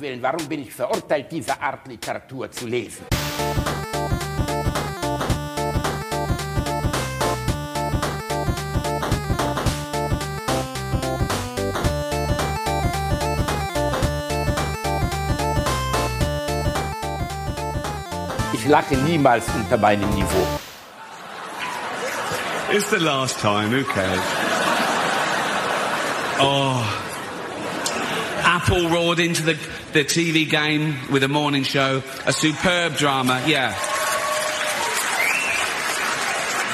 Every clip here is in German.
Willen, warum bin ich verurteilt, diese Art Literatur zu lesen? Ich lache niemals unter meinem Niveau. It's the last time, cares? Oh. Apple roared into the, the TV game with a morning show. A superb drama, yeah.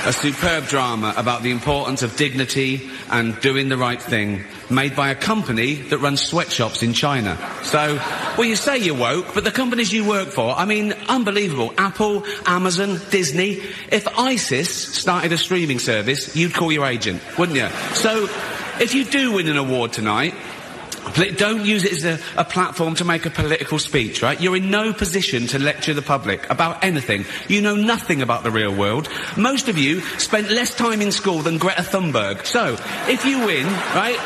A superb drama about the importance of dignity and doing the right thing, made by a company that runs sweatshops in China. So, well, you say you're woke, but the companies you work for, I mean, unbelievable. Apple, Amazon, Disney. If ISIS started a streaming service, you'd call your agent, wouldn't you? So, if you do win an award tonight, don't use it as a, a platform to make a political speech, right? You're in no position to lecture the public about anything. You know nothing about the real world. Most of you spent less time in school than Greta Thunberg. So, if you win, right,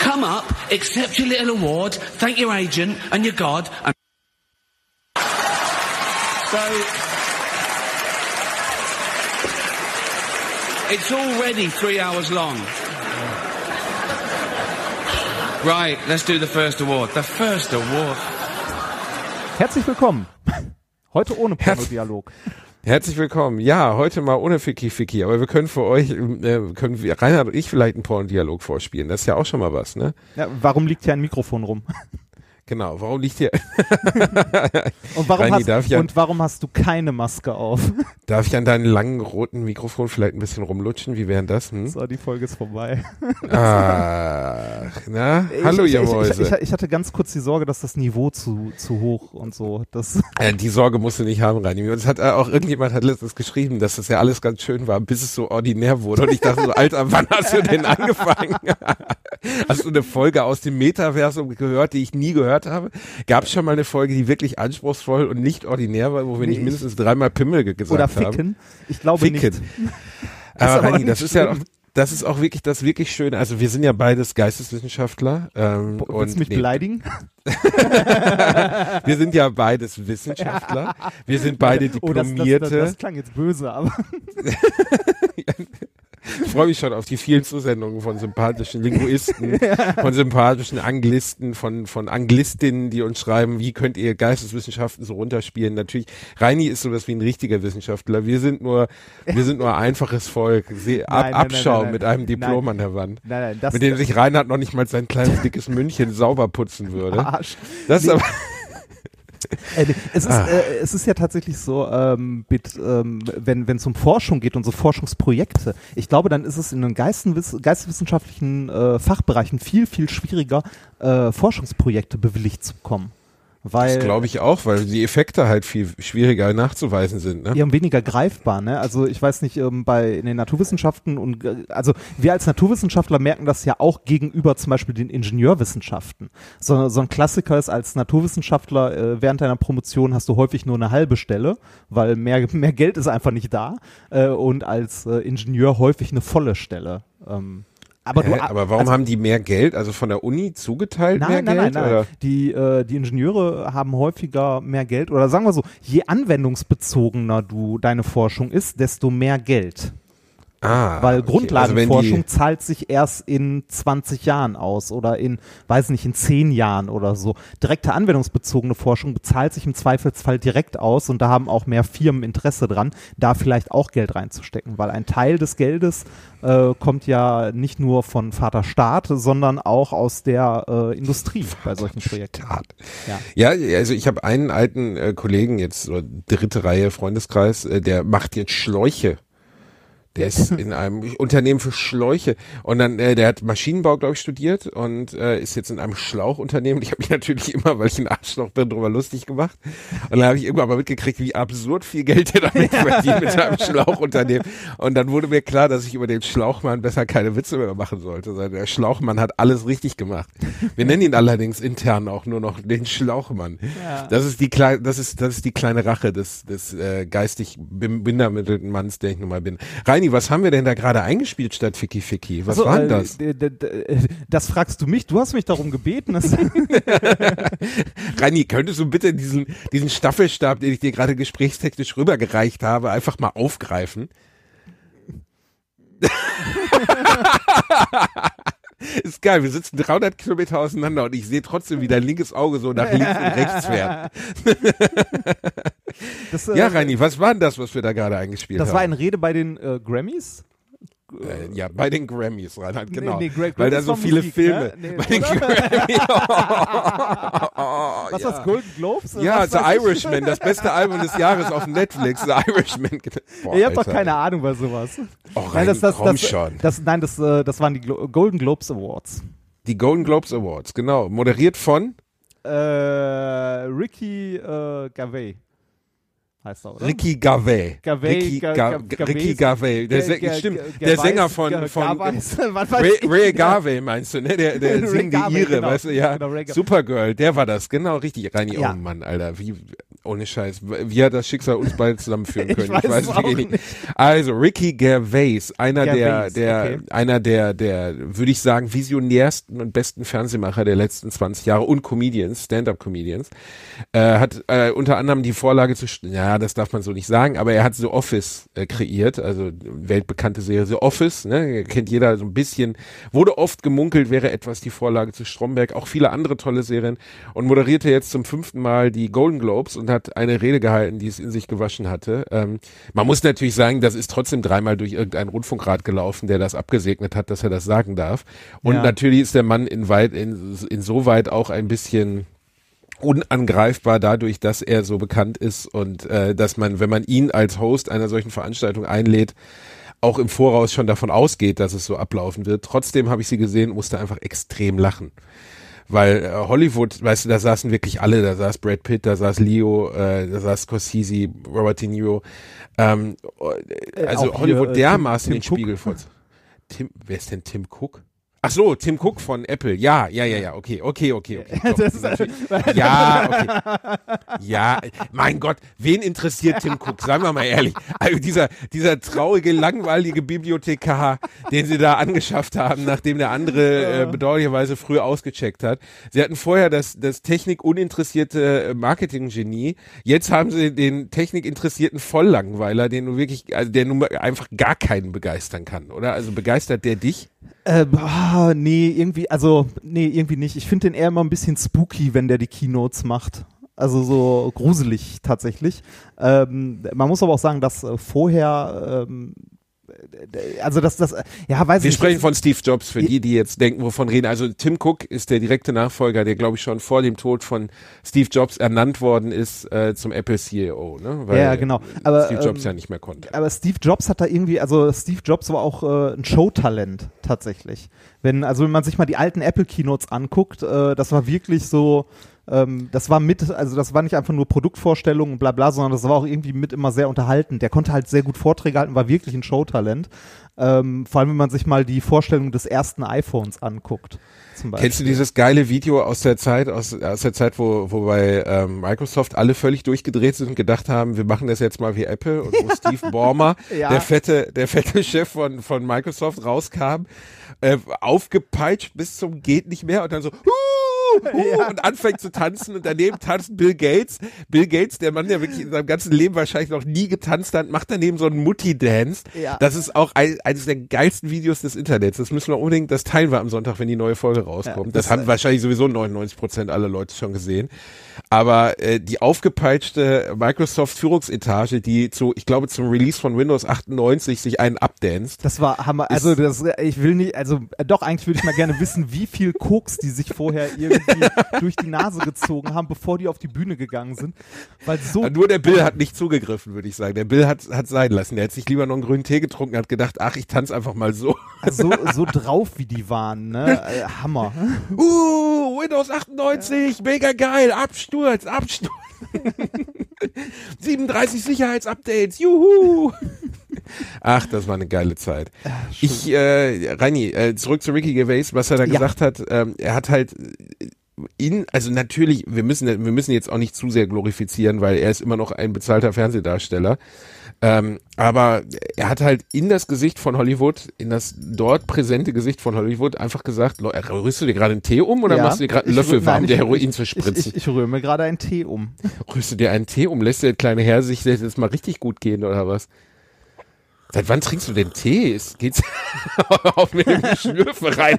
come up, accept your little award, thank your agent and your God, and so it's already three hours long. Right, let's do the first award. The first award. Herzlich willkommen. Heute ohne Pornodialog. Herzlich willkommen. Ja, heute mal ohne Ficky Ficky, aber wir können für euch, äh, können wir, Reinhard und ich vielleicht einen Pornodialog vorspielen. Das ist ja auch schon mal was, ne? Ja, warum liegt hier ein Mikrofon rum? Genau. Warum liegt hier, Und warum, Reini, hast, ja- und warum hast du keine Maske auf? darf ich an deinem langen roten Mikrofon vielleicht ein bisschen rumlutschen? Wie wären das? Hm? So, die Folge ist vorbei. Ach, na? Hallo, ich, ihr ich, Mäuse. ich, hatte ganz kurz die Sorge, dass das Niveau zu, zu hoch und so. Das, Äh, die Sorge musst du nicht haben, Reini. Und es hat äh, auch irgendjemand hat letztens geschrieben, dass das ja alles ganz schön war, bis es so ordinär wurde. Und ich dachte so, Alter, wann hast du denn angefangen? hast du eine Folge aus dem Metaversum gehört, die ich nie gehört habe? Gab es schon mal eine Folge, die wirklich anspruchsvoll und nicht ordinär war, wo wir Nee, nicht ich- mindestens dreimal Pimmel ge- gesagt oder haben? ficken. Ich glaube Ficken. nicht. Aber aber Reini, das ist ja auch, das ist auch wirklich das wirklich Schöne. Also wir sind ja beides Geisteswissenschaftler. Ähm, Willst und du mich nee, beleidigen? wir sind ja beides Wissenschaftler. Wir sind beide Oh, das, Diplomierte. das, das, das klang jetzt böse, aber Ich freue mich schon auf die vielen Zusendungen von sympathischen Linguisten, von sympathischen Anglisten, von, von Anglistinnen, die uns schreiben, wie könnt ihr Geisteswissenschaften so runterspielen. Natürlich, Reini ist sowas wie ein richtiger Wissenschaftler. Wir sind nur, wir sind nur einfaches Volk. Sie, ab, Nein, nein, Abschaum nein, mit einem Diplom an der Wand. nein, nein, das mit dem sich Reinhard noch nicht mal sein kleines dickes München sauber putzen würde. Arsch. Das ist aber, es, ist, Ah. äh, es ist ja tatsächlich so, ähm, mit, ähm, wenn wenn es um Forschung geht und so Forschungsprojekte, ich glaube, dann ist es in den Geisteswiss geisteswissenschaftlichen äh, Fachbereichen viel, viel schwieriger, äh, Forschungsprojekte bewilligt zu bekommen. Weil das glaube ich auch, weil die Effekte halt viel schwieriger nachzuweisen sind. Ne? die haben weniger greifbar, ne? Also ich weiß nicht, ähm, bei in den Naturwissenschaften und äh, also wir als Naturwissenschaftler merken das ja auch gegenüber zum Beispiel den Ingenieurwissenschaften. So, so ein Klassiker ist als Naturwissenschaftler äh, während deiner Promotion hast du häufig nur eine halbe Stelle, weil mehr mehr Geld ist einfach nicht da äh, und als äh, Ingenieur häufig eine volle Stelle. Ähm, aber du, Hä? Aber warum also, haben die mehr Geld, also von der Uni zugeteilt mehr Nein, nein, Geld? nein, nein. Oder? Die, äh, die Ingenieure haben häufiger mehr Geld oder sagen wir so, je anwendungsbezogener du deine Forschung ist, desto mehr Geld. Ah, Weil okay. Grundlagenforschung Also zahlt sich erst in 20 Jahren aus oder in, weiß nicht, in 10 Jahren oder so. Direkte anwendungsbezogene Forschung bezahlt sich im Zweifelsfall direkt aus und da haben auch mehr Firmen Interesse dran, da vielleicht auch Geld reinzustecken, weil ein Teil des Geldes äh, kommt ja nicht nur von Vater Staat, sondern auch aus der äh, Industrie bei solchen Projekten. Ja. Ja, also ich habe einen alten äh, Kollegen jetzt, dritte Reihe Freundeskreis, äh, der macht jetzt Schläuche. Der ist in einem Unternehmen für Schläuche und dann, äh, der hat Maschinenbau, glaube ich, studiert und äh, ist jetzt in einem Schlauchunternehmen. Ich habe mich natürlich immer, weil ich ein Arschloch bin, drüber lustig gemacht. Und dann habe ich irgendwann mal mitgekriegt, wie absurd viel Geld er damit verdient mit seinem Schlauchunternehmen. Und dann wurde mir klar, dass ich über den Schlauchmann besser keine Witze mehr machen sollte. sondern Der Schlauchmann hat alles richtig gemacht. Wir nennen ihn allerdings intern auch nur noch den Schlauchmann. Das ist die kleine, das ist, das ist die kleine Rache des, des äh, geistig behinderten Manns, der ich nun mal bin. Reini, Reini, was haben wir denn da gerade eingespielt statt Ficky Ficky? Was So, war denn äh, das? d- Das fragst du mich, du hast mich darum gebeten. Reini, könntest du bitte diesen, diesen Staffelstab, den ich dir gerade gesprächstechnisch rübergereicht habe, einfach mal aufgreifen? Ist geil, wir sitzen 300 Kilometer auseinander und ich sehe trotzdem, wie dein linkes Auge so nach links und rechts fährt. Das, äh, Ja, Reini, was war denn das, was wir da gerade eingespielt das war haben? eine Rede bei den äh, Grammys. äh, ja, bei den Grammys, Reinhard, genau. nee, Gra- Weil da so war viele Musik, Filme. ne? Nee, bei den? Grammys. Oh, Was ja. war's, Golden Globes? Ja, The ich? Irishman, das beste Album des Jahres auf Netflix, The Irishman. Boah, Ihr habt doch keine Ahnung bei sowas. Oh, Nein, das, das, komm das, schon. Das, nein, das, äh, das waren die Glo Golden Globes Awards. Die Golden Globes Awards, genau. Moderiert von Äh, Ricky äh, Gervais heißt er, oder? Ricky Gervais. Gervais, Ricky, Ga- Ga Ga- Ricky. Gervais. Der, Ge- stimmt, der Sänger von, von Ray? Ray Garvey meinst du, ne? Der, der singt die Ire, genau. weißt du, ja. Genau, Supergirl, der war das, genau, richtig. Reini, Ja. oh Mann, Alter, wie, ohne Scheiß, wie hat das Schicksal uns beide zusammenführen Ich können? weiß es auch nicht. Also, Ricky Gervais, einer Gervais, der, der, okay. einer der, der, würde ich sagen, visionärsten und besten Fernsehmacher der letzten 20 Jahre und Comedians, Stand-up-Comedians, äh, hat äh, unter anderem die Vorlage zu, ja, das darf man so nicht sagen, aber er hat The Office äh, kreiert, also weltbekannte Serie The Office, ne, kennt jeder so ein bisschen, wurde oft gemunkelt, wäre etwas die Vorlage zu Stromberg, auch viele andere tolle Serien und moderierte jetzt zum fünften Mal die Golden Globes und hat eine Rede gehalten, die es in sich gewaschen hatte. Ähm, man muss natürlich sagen, das ist trotzdem dreimal durch irgendeinen Rundfunkrat gelaufen, der das abgesegnet hat, dass er das sagen darf. Und Ja. natürlich ist der Mann in weit, in, insoweit auch ein bisschen unangreifbar dadurch, dass er so bekannt ist und äh, dass man, wenn man ihn als Host einer solchen Veranstaltung einlädt, auch im Voraus schon davon ausgeht, dass es so ablaufen wird. Trotzdem habe ich sie gesehen, musste einfach extrem lachen. Weil äh, Hollywood, weißt du, da saßen wirklich alle, da saß Brad Pitt, da saß Leo, äh, da saß Scorsese, Robert De Niro. Ähm, äh, also auch hier, Hollywood äh, dermaßen Tim- den Tim Cook. Spiegel vor. Tim, wer ist denn Tim Cook? Ach so, Tim Cook von Apple. Ja, ja, ja, ja, okay, okay, okay, okay. Doch, natürlich. ja, okay. Ja, mein Gott, wen interessiert Tim Cook? Seien wir mal ehrlich. Also dieser, dieser traurige, langweilige Bibliothekar, den sie da angeschafft haben, nachdem der andere äh, bedauerlicherweise früh ausgecheckt hat. Sie hatten vorher das, das technikuninteressierte äh, Marketinggenie. Jetzt haben sie den technikinteressierten Volllangweiler, den du wirklich, also der nun einfach gar keinen begeistern kann, oder? Also begeistert der dich? Äh, boah, nee, irgendwie, also, nee, irgendwie nicht. Ich finde den eher immer ein bisschen spooky, wenn der die Keynotes macht. Also so gruselig tatsächlich. Ähm, man muss aber auch sagen, dass äh, vorher, ähm, äh, also das, das, ja, weiß Wir ich sprechen nicht. von Steve Jobs, für die, die jetzt denken, wovon reden. Also Tim Cook ist der direkte Nachfolger, der glaube ich schon vor dem Tod von Steve Jobs ernannt worden ist äh, zum Apple CEO, ne? Weil Ja, genau. Aber, Steve Jobs ähm, ja nicht mehr konnte. aber Steve Jobs hat da irgendwie, also Steve Jobs war auch äh, ein Showtalent tatsächlich. Wenn, also wenn man sich mal die alten Apple Keynotes anguckt, äh, das war wirklich so, ähm, das war mit, also das war nicht einfach nur Produktvorstellungen und bla bla, sondern das war auch irgendwie mit immer sehr unterhaltend. Der konnte halt sehr gut Vorträge halten, war wirklich ein Showtalent. Ähm, vor allem, wenn man sich mal die Vorstellung des ersten iPhones anguckt. Kennst du dieses geile Video aus der Zeit, aus, aus der Zeit, wo, wo bei ähm, Microsoft alle völlig durchgedreht sind und gedacht haben, wir machen das jetzt mal wie Apple und wo Steve Ballmer, Ja. der fette, der fette Chef von, von Microsoft rauskam, äh, aufgepeitscht bis zum geht nicht mehr und dann so, huh, huh, und anfängt zu tanzen und daneben tanzt Bill Gates. Bill Gates, der Mann, der wirklich in seinem ganzen Leben wahrscheinlich noch nie getanzt hat, macht daneben so einen Mutti-Dance. Ja. Das ist auch ein, eines der geilsten Videos des Internets. Das müssen wir unbedingt, das teilen wir am Sonntag, wenn die neue Folge rauskommt. Ja, das, das, haben äh, wahrscheinlich sowieso 99 Prozent aller Leute schon gesehen. Aber äh, die aufgepeitschte Microsoft-Führungsetage, die zu, ich glaube, zum Release von Windows 98 sich einen abdanzt. Das war Hammer. Also das, ich will nicht, also äh, doch eigentlich würde ich mal gerne wissen, wie viel Koks die sich vorher irgendwie durch die Nase gezogen haben, bevor die auf die Bühne gegangen sind, weil so Nur der Bill hat nicht zugegriffen, würde ich sagen. Der Bill hat hat sein lassen. Der hat sich lieber noch einen grünen Tee getrunken, hat gedacht, ach, ich tanze einfach mal so. so so drauf wie die waren, ne? Äh, Hammer. Uh, Windows 98, mega geil, Absturz, Absturz. 37 Sicherheitsupdates, juhu. Ach, das war eine geile Zeit. Ich, äh, Reini, äh, zurück zu Ricky Gervais, was er da Ja. gesagt hat, ähm, er hat halt, in, also natürlich, wir müssen, wir müssen jetzt auch nicht zu sehr glorifizieren, weil er ist immer noch ein bezahlter Fernsehdarsteller. Ähm, aber er hat halt in das Gesicht von Hollywood, in das dort präsente Gesicht von Hollywood einfach gesagt, "Leu- rührst du dir gerade einen Tee um oder Ja, machst du dir gerade einen Löffel warm, der Heroin zu spritzen? Ich, ich, ich rühre mir gerade einen Tee um. Rührst du dir einen Tee um? Lässt der kleine Herr sich jetzt mal richtig gut gehen oder was? Seit wann trinkst du denn Tee? Ist, geht's auf mit dem Schlürfe rein?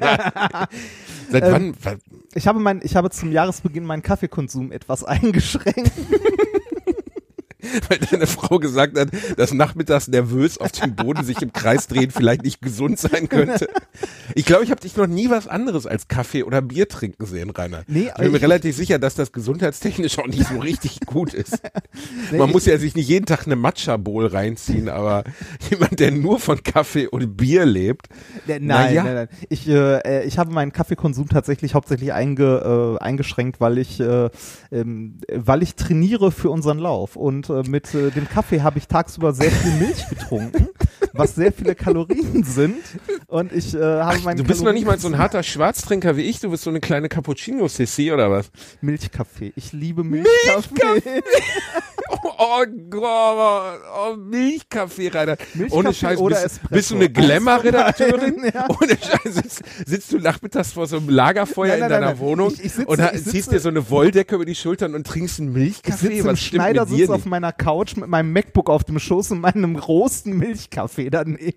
Seit Ähm, wann? wann- Ich habe, mein, ich habe zum Jahresbeginn meinen Kaffeekonsum etwas eingeschränkt. Weil deine Frau gesagt hat, dass nachmittags nervös auf dem Boden sich im Kreis drehen vielleicht nicht gesund sein könnte. Ich glaube, ich habe dich noch nie was anderes als Kaffee oder Bier trinken sehen, Rainer. Nee, ich bin mir relativ sicher, dass das gesundheitstechnisch auch nicht so richtig gut ist. Nee, Man muss ja sich nicht jeden Tag eine Matcha-Bowl reinziehen, aber jemand, der nur von Kaffee und Bier lebt, Nein, Na nein, ja. nein, nein. Ich, äh, äh, ich habe meinen Kaffeekonsum tatsächlich hauptsächlich einge, äh, eingeschränkt, weil ich, äh, ähm, weil ich trainiere für unseren Lauf. Und äh, mit äh, dem Kaffee habe ich tagsüber sehr viel Milch getrunken, was sehr viele Kalorien sind. Und ich äh, habe meinen du bist noch nicht mal so ein Kalorien- harter Schwarztrinker wie ich, du bist so eine kleine Cappuccino-Sissi oder was? Milchkaffee. Ich liebe Milchkaffee. Oh, oh Gott, oh, Milchkaffee, Rainer. Milchkaffee Ohne Scheiß, oder bist, Espresso. bist du eine Glamour-Redakteurin? Ja. Ohne Scheiß, sitzt, sitzt du nachmittags vor so einem Lagerfeuer Nein, nein, in deiner nein. Wohnung Ich- ich sitze- und ich sitze- ziehst dir so eine Wolldecke über die Schultern und trinkst einen Ich Milchkaffee? sitze im Was mit Schneidersitz auf meiner Couch mit meinem MacBook auf dem Schoß und meinem großen Milchkaffee daneben.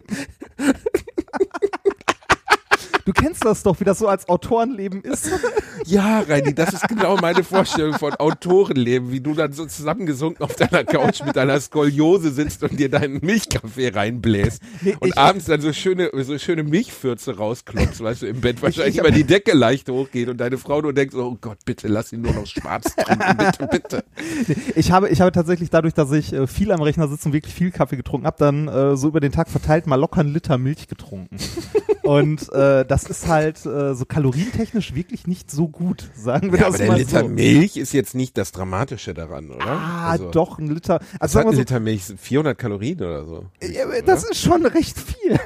Du kennst das doch, wie das so als Autorenleben ist. Ja, Reini, das ist genau meine Vorstellung von Autorenleben, wie du dann so zusammengesunken auf deiner Couch mit deiner Skoliose sitzt und dir deinen Milchkaffee reinbläst Nee, und abends dann so schöne, so schöne Milchfürze rausklopfst, weißt du, im Bett wahrscheinlich ich über die Decke leicht hochgeht und deine Frau nur denkt, oh Gott, bitte lass ihn nur noch schwarz trinken, bitte, bitte. Ich habe, ich habe tatsächlich dadurch, dass ich äh, viel am Rechner sitze und wirklich viel Kaffee getrunken habe, dann äh, so über den Tag verteilt mal locker einen Liter Milch getrunken. und äh, das ist halt äh, so kalorientechnisch wirklich nicht so gut, sagen wir Ja, aber das der mal Liter so. Milch ist jetzt nicht das Dramatische daran, oder? Ah, Also, doch, ein Liter. Also sagen ein wir so, Liter Milch? 400 Kalorien oder so? ja, aber das ist schon recht viel.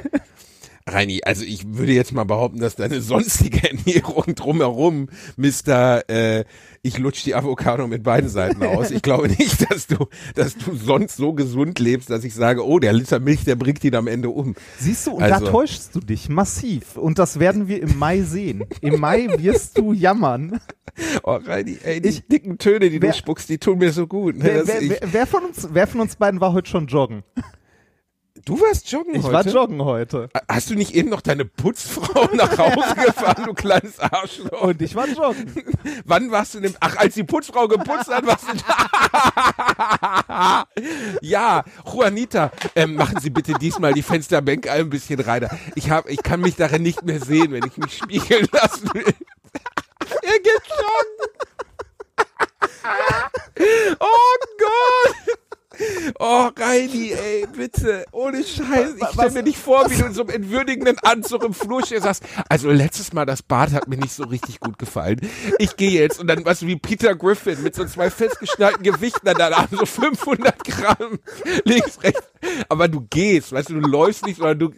Reini, also ich würde jetzt mal behaupten, dass deine sonstige Ernährung drumherum, Mister, äh, ich lutsch die Avocado mit beiden Seiten aus. Ich glaube nicht, dass du, dass du sonst so gesund lebst, dass ich sage, oh, der Liter Milch, der bringt ihn am Ende um. Siehst du, und Also- da täuschst du dich massiv. Und das werden wir im Mai sehen. Im Mai wirst du jammern. Oh, Reini, ey, die Ich- dicken Töne, die wer- du spuckst, die tun mir so gut. Ne? Wer, wer, wer, von uns, wer von uns beiden war heute schon joggen? Du warst joggen Ich heute? war joggen heute. Hast du nicht eben noch deine Putzfrau nach Hause gefahren, du kleines Arschloch? Und ich war joggen. Wann warst du denn? Ach, als die Putzfrau geputzt hat, warst du da. ja, Juanita, ähm, machen Sie bitte diesmal die Fensterbänke ein bisschen reiner. Ich hab, ich kann mich darin nicht mehr sehen, wenn ich mich spiegeln lassen will. er geht schon. oh Gott. Oh, Reini, ey, bitte, ohne Scheiß. Ich stell was- mir nicht vor, wie du in so einem entwürdigenden Anzug im Flur stehst sagst, also letztes Mal das Bad hat mir nicht so richtig gut gefallen. Ich gehe jetzt und dann, weißt du, wie Peter Griffin mit so zwei festgeschnallten Gewichten an deinem Arm, so 500 Gramm links, rechts. Aber du gehst, weißt du, du läufst nicht, sondern du,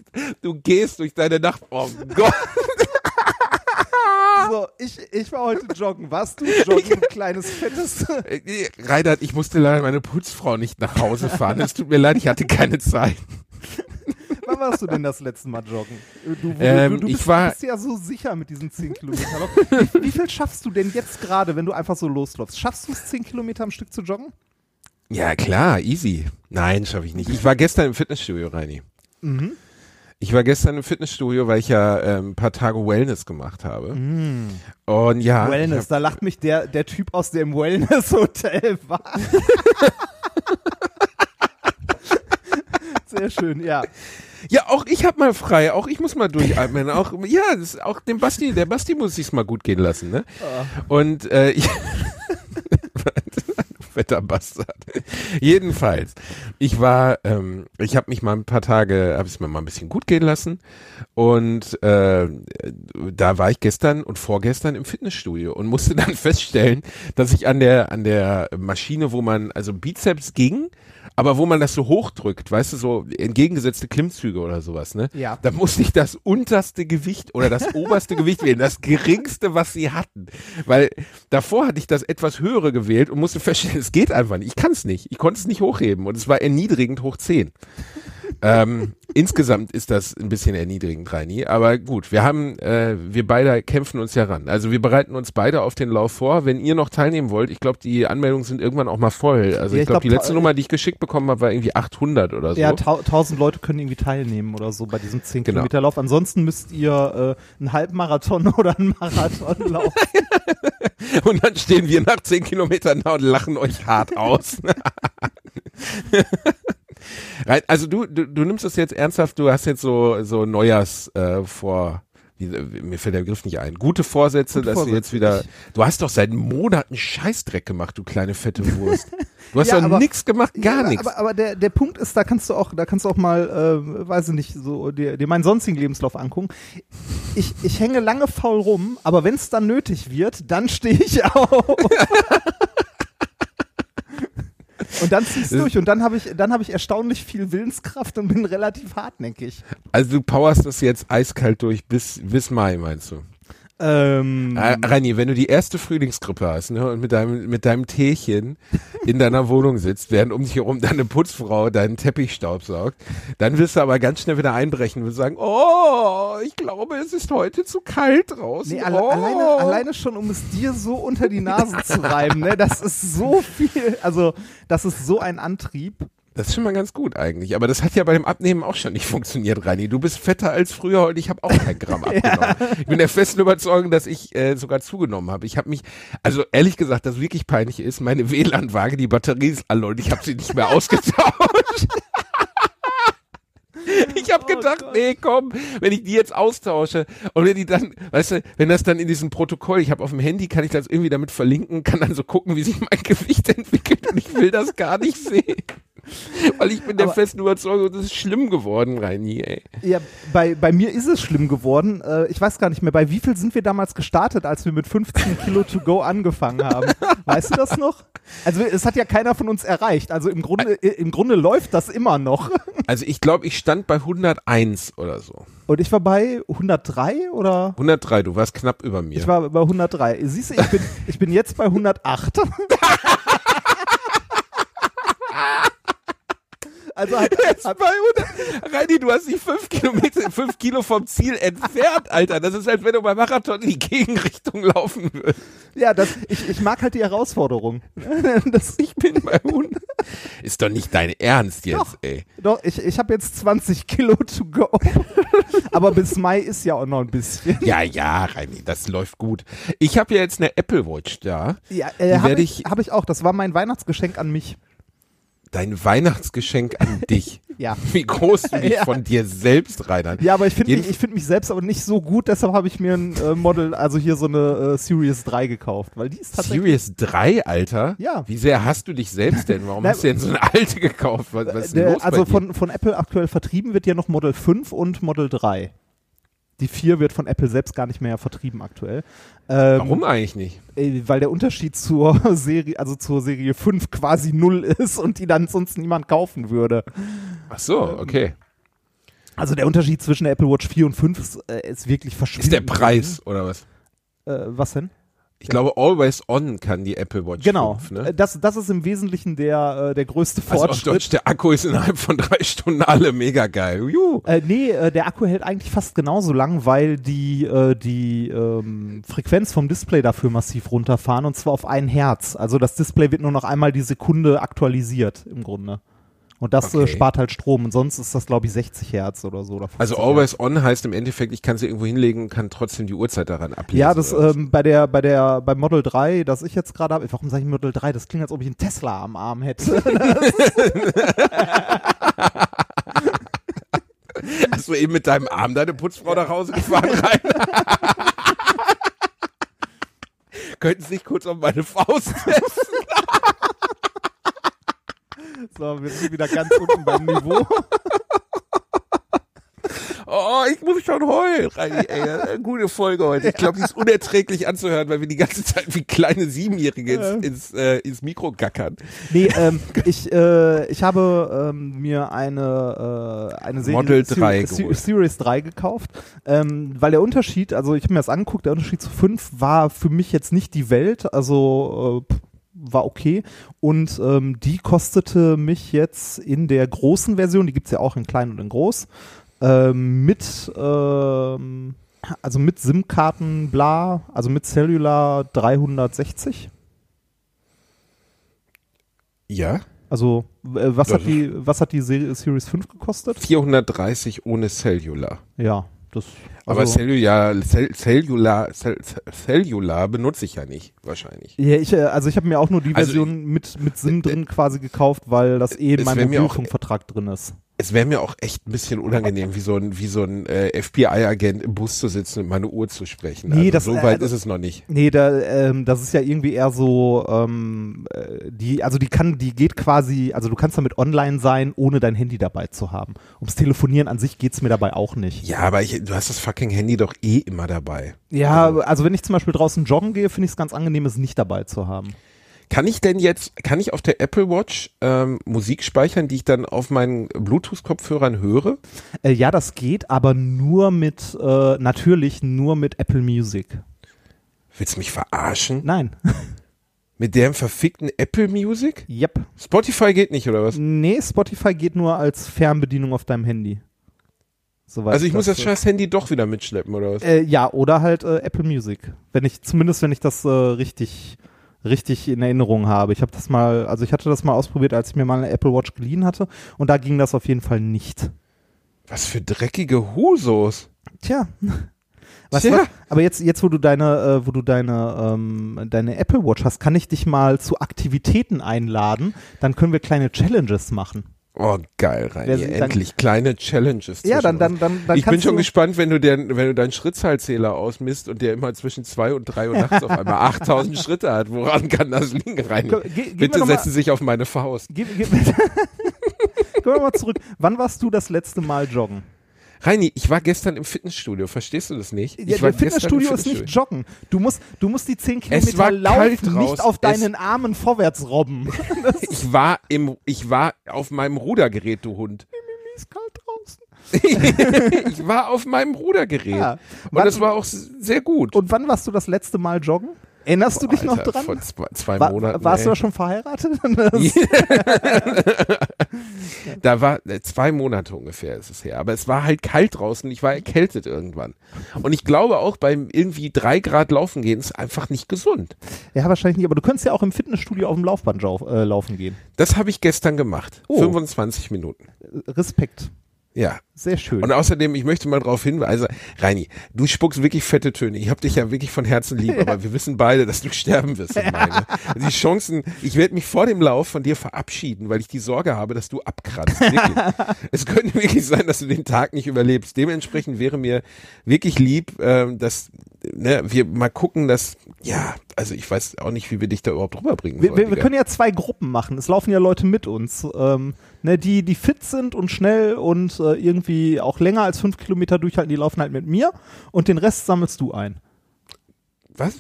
du gehst durch deine Nacht. Oh Gott. So, ich, ich war heute joggen. Warst du joggen, kleines fettes? Äh, Reinhard, ich musste leider meine Putzfrau nicht nach Hause fahren. Es tut mir leid, ich hatte keine Zeit. Wann warst du denn das letzte Mal joggen? Du, du, Ähm, du, du bist, war- bist ja so sicher mit diesen 10 Kilometern. Wie, wie viel schaffst du denn jetzt gerade, wenn du einfach so losläufst? Schaffst du es 10 Kilometer am Stück zu joggen? Ja, klar, easy. Nein, schaffe ich nicht. Ich war gestern im Fitnessstudio, Reini. Ich war gestern im Fitnessstudio, weil ich ja ähm, ein paar Tage Wellness gemacht habe. Und ja, Wellness, da lacht mich der, der Typ aus dem Wellness-Hotel war. Sehr schön, ja. ja, auch ich hab mal frei, auch ich muss mal durchatmen. auch ja, das auch dem Basti, der Basti muss sich's mal gut gehen lassen, ne? Und äh, ich fetter Bastard. Jedenfalls, ich war, ähm, ich habe mich mal ein paar Tage, habe es mir mal ein bisschen gut gehen lassen und äh, da war ich gestern und vorgestern im Fitnessstudio und musste dann feststellen, dass ich an der an der Maschine, wo man also Bizeps ging, aber wo man das so hochdrückt, weißt du, so entgegengesetzte Klimmzüge oder sowas, ne? Ja. Da musste ich das unterste Gewicht oder das oberste Gewicht wählen, das geringste, was sie hatten. Weil davor hatte ich das etwas höhere gewählt und musste feststellen, es geht einfach nicht. Ich kann es nicht. Ich konnte es nicht hochheben und es war erniedrigend hoch 10. ähm, insgesamt ist das ein bisschen erniedrigend, Reini. Aber gut, wir haben, äh, wir beide kämpfen uns ja ran. Also wir bereiten uns beide auf den Lauf vor. Wenn ihr noch teilnehmen wollt, ich glaube, die Anmeldungen sind irgendwann auch mal voll. Also Ja, ich glaube, glaub, die letzte Nummer, die ich geschickt bekommen habe, war irgendwie 800 oder so. Ja, tau 1000 Leute können irgendwie teilnehmen oder so bei diesem 10 Genau. Kilometer Lauf. Ansonsten müsst ihr äh, einen Halbmarathon oder einen Marathon laufen. Und dann stehen wir nach 10 Kilometern da und lachen euch hart aus. Also du, du, du nimmst das jetzt ernsthaft, du hast jetzt so, so Neujahrs äh, vor, wie, mir fällt der Begriff nicht ein, gute Vorsätze, Gute dass du jetzt Vorsätze. wieder, du hast doch seit Monaten Scheißdreck gemacht, du kleine fette Wurst. Du hast Ja, doch nichts gemacht, gar Ja, nichts. Aber, aber der, der Punkt ist, da kannst du auch, da kannst du auch mal, äh, weiß ich nicht, so dir, dir meinen sonstigen Lebenslauf angucken. Ich, ich hänge lange faul rum, aber wenn es dann nötig wird, dann stehe ich auf. Und dann ziehst du durch und dann habe ich, dann habe ich erstaunlich viel Willenskraft und bin relativ hartnäckig. Also du powerst das jetzt eiskalt durch bis, bis Mai, meinst du? Ähm, Äh, Reini, wenn du die erste Frühlingsgrippe hast ne, und mit deinem, mit deinem Teechen in deiner Wohnung sitzt, während um dich herum deine Putzfrau deinen Teppich staubsaugt, dann wirst du aber ganz schnell wieder einbrechen und sagen, oh, ich glaube, es ist heute zu kalt draußen. Nee, alle, oh. alleine, alleine schon, um es dir so unter die Nase zu reiben, ne? Das ist so viel, also das ist so ein Antrieb. Das ist schon mal ganz gut eigentlich, aber das hat ja bei dem Abnehmen auch schon nicht funktioniert, Reini. Du bist fetter als früher und ich habe auch kein Gramm abgenommen. Ich bin der festen Überzeugung, dass ich äh, sogar zugenommen habe. Ich habe mich, also ehrlich gesagt, das wirklich peinlich ist, meine WLAN-Waage, die Batterie ist alle und ich habe sie nicht mehr ausgetauscht. Ich habe Oh gedacht, Gott. nee, komm, wenn ich die jetzt austausche und wenn die dann, weißt du, wenn das dann in diesem Protokoll, ich habe auf dem Handy, kann ich das irgendwie damit verlinken, kann dann so gucken, wie sich mein Gewicht entwickelt und ich will das gar nicht sehen. Weil ich bin der Aber- festen Überzeugung, das ist schlimm geworden, Reini, ey. Ja, bei, bei mir ist es schlimm geworden. Äh, ich weiß gar nicht mehr, bei wie viel sind wir damals gestartet, als wir mit 15 Kilo to go angefangen haben? Weißt du das noch? Also es hat ja keiner von uns erreicht. Also im Grunde, äh, im Grunde läuft das immer noch. Also ich glaube, ich stand bei 101 oder so. Und ich war bei 103 oder? 103, du warst knapp über mir. Ich war bei 103. Siehst du, ich bin, ich bin jetzt bei 108. Also hat, hat, bei 100. Reini, du hast dich fünf Kilometer, fünf Kilo vom Ziel entfernt, Alter. Das ist, als wenn du beim Marathon in die Gegenrichtung laufen würdest. ja, das, ich, ich mag halt die Herausforderung. Das, Ich bin bei 100. Ist doch nicht dein Ernst jetzt, Doch. ey. Doch, ich, ich habe jetzt 20 Kilo to go. Aber bis Mai ist ja auch noch ein bisschen. Ja, ja, Reini, das läuft gut. Ich habe ja jetzt eine Apple Watch da. Ja, äh, habe ich, ich- hab ich auch. Das war mein Weihnachtsgeschenk an mich. Dein Weihnachtsgeschenk an dich. Ja. Wie groß du dich Ja. von dir selbst reinern. Ja, aber ich finde mich, ich find mich selbst aber nicht so gut, deshalb habe ich mir ein äh, Model, also hier so eine äh, Series 3 gekauft, weil die ist tatsächlich. Series 3, Alter? Ja. Wie sehr hast du dich selbst denn? Warum Na, hast du denn so eine alte gekauft? Was, was ist denn Der, los also von, von Apple aktuell vertrieben wird ja noch Model 5 und Model 3. Die 4 wird von Apple selbst gar nicht mehr vertrieben aktuell. Ähm, Warum eigentlich nicht? äh, Weil der Unterschied zur Serie, also zur Serie 5 quasi null ist und die dann sonst niemand kaufen würde. Ach so, Ähm, okay. Also der Unterschied zwischen der Apple Watch 4 und 5 ist, äh, ist wirklich Ist verschwindend. der Preis oder was? Äh, was denn? Ich glaube, Always On kann die Apple Watch Genau. 5, Äh, ne? Das, das ist im Wesentlichen der, äh, der größte Also auf Fortschritt. Deutsch, der Akku ist innerhalb von drei Stunden alle mega geil. Juhu. Äh, nee, äh, der Akku hält eigentlich fast genauso lang, weil die, äh, die ähm, Frequenz vom Display dafür massiv runterfahren und zwar auf ein Herz. Also das Display wird nur noch einmal die Sekunde aktualisiert im Grunde. Und das Okay. äh, spart halt Strom und sonst ist das glaube ich 60 Hertz oder so. Oder 50 Also Hertz. Always On heißt im Endeffekt, ich kann sie irgendwo hinlegen und kann trotzdem die Uhrzeit daran ablesen. Ja, das ähm, bei der bei der beim Model 3, das ich jetzt gerade habe, warum sage ich Model 3? Das klingt, als ob ich einen Tesla am Arm hätte. Hast du eben mit deinem Arm deine Putzfrau nach Hause gefahren rein? Könnten Sie sich kurz auf meine Faust setzen? So, wir sind wieder ganz unten beim Niveau. Oh, ich muss schon heulen. Ey, eine gute Folge heute. Ich glaube, die ist unerträglich anzuhören, weil wir die ganze Zeit wie kleine Siebenjährige ins, ins, äh, ins Mikro gackern. Nee, ähm, ich, äh, ich habe ähm, mir eine, äh, eine Serie Model 3 Se- geholt. Series 3 gekauft, ähm, weil der Unterschied, also ich habe mir das angeguckt, der Unterschied zu 5 war für mich jetzt nicht die Welt, also äh, war okay und ähm, die kostete mich jetzt in der großen Version, die gibt's ja auch in klein und in groß, ähm, mit ähm, also mit SIM-Karten, bla, also mit Cellular 360. Ja? Also, äh, was, Das hat die, was hat die Serie, Series 5 gekostet? 430 ohne Cellular. Ja, das. Aber also, Cellular, Cell, Cellular, Cell, Cellular benutze ich ja nicht, wahrscheinlich. ja, ich, äh, also ich habe mir auch nur die Also, Version mit, mit SIM drin quasi gekauft, weil das eh in meinem Mobilfunkvertrag drin ist. Es wäre mir auch echt ein bisschen unangenehm, wie so ein, wie so ein äh, FBI-Agent im Bus zu sitzen und meine Uhr zu sprechen. Nee, also das- so äh, weit also- ist es noch nicht. Nee, da, ähm, das ist ja irgendwie eher so, ähm, äh, die, also die kann, die geht quasi, also du kannst damit online sein, ohne dein Handy dabei zu haben. Ums Telefonieren an sich geht's mir dabei auch nicht. Ja, aber ich, du hast das fucking Handy doch eh immer dabei. Ja, also wenn ich zum Beispiel draußen joggen gehe, finde ich es ganz angenehm, es nicht dabei zu haben. Kann ich denn jetzt, kann ich auf der Apple Watch ähm, Musik speichern, die ich dann auf meinen Bluetooth-Kopfhörern höre? Äh, ja, das geht, aber nur mit, äh, natürlich nur mit Apple Music. Willst du mich verarschen? Nein. Mit dem verfickten Apple Music? yep. Spotify geht nicht, oder was? Nee, Spotify geht nur als Fernbedienung auf deinem Handy. Soweit Also ich muss das scheiß Handy doch wieder mitschleppen, oder was? Äh, ja, oder halt äh, Apple Music. Wenn ich, zumindest wenn ich das äh, richtig, richtig in Erinnerung habe. Ich habe das mal, also ich hatte das mal ausprobiert, als ich mir mal eine Apple Watch geliehen hatte und da ging das auf jeden Fall nicht. Was für dreckige Husos. Tja. Was, Tja. was, aber jetzt, jetzt, wo du deine, äh, wo du deine, ähm, deine Apple Watch hast, kann ich dich mal zu Aktivitäten einladen. Dann können wir kleine Challenges machen. Oh, geil, Reini. Sind dann- Endlich kleine Challenges. Ja, dann, dann, dann, dann ich bin schon gespannt, wenn du, den, wenn du deinen Schrittzahlzähler ausmisst und der immer zwischen zwei und drei Uhr nachts auf einmal 8000 Schritte hat. Woran kann das liegen, Reini? Ge- Bitte setzen Sie sich auf meine Faust. Gib, gib, Gehen wir mal zurück. Wann warst du das letzte Mal joggen? Reini, ich war gestern im Fitnessstudio. Verstehst du das nicht? Ja, ich war Fitnessstudio im ist nicht joggen. Du musst, du musst die 10 Kilometer laufen, nicht auf Es- deinen Armen vorwärts robben. Ich war im, ich war auf meinem Rudergerät, du Hund. ist kalt draußen. ich war auf meinem Rudergerät. Ja. Und Wann- das war auch sehr gut. Und wann warst du das letzte Mal joggen? Erinnerst du dich noch Alter, dran? Vor zwei, zwei War, Monaten. warst du ey. da schon verheiratet? Da war äh, zwei Monate ungefähr ist es her. Aber es war halt kalt draußen. Ich war erkältet irgendwann. Und ich glaube auch beim irgendwie drei Grad laufen gehen ist einfach nicht gesund. ja, wahrscheinlich nicht, aber du könntest ja auch im Fitnessstudio auf dem Laufband äh, laufen gehen. Das habe ich gestern gemacht. Oh. 25 Minuten. Respekt. Ja. Sehr schön. Und außerdem, ich möchte mal darauf hinweisen, Reini, du spuckst wirklich fette Töne. Ich habe dich ja wirklich von Herzen lieb, aber wir wissen beide, dass du sterben wirst. in Meine. Die Chancen, ich werde mich vor dem Lauf von dir verabschieden, weil ich die Sorge habe, dass du abkratzt. Es könnte wirklich sein, dass du den Tag nicht überlebst. Dementsprechend wäre mir wirklich lieb, ähm, dass ne, wir mal gucken, dass, ja, also ich weiß auch nicht, wie wir dich da überhaupt rüberbringen wir, wir, wir können ja zwei Gruppen machen. Es laufen ja Leute mit uns, ähm, ne, die, die fit sind und schnell und äh, irgendwie auch länger als fünf Kilometer durchhalten, die laufen halt mit mir und den Rest sammelst du ein. Was?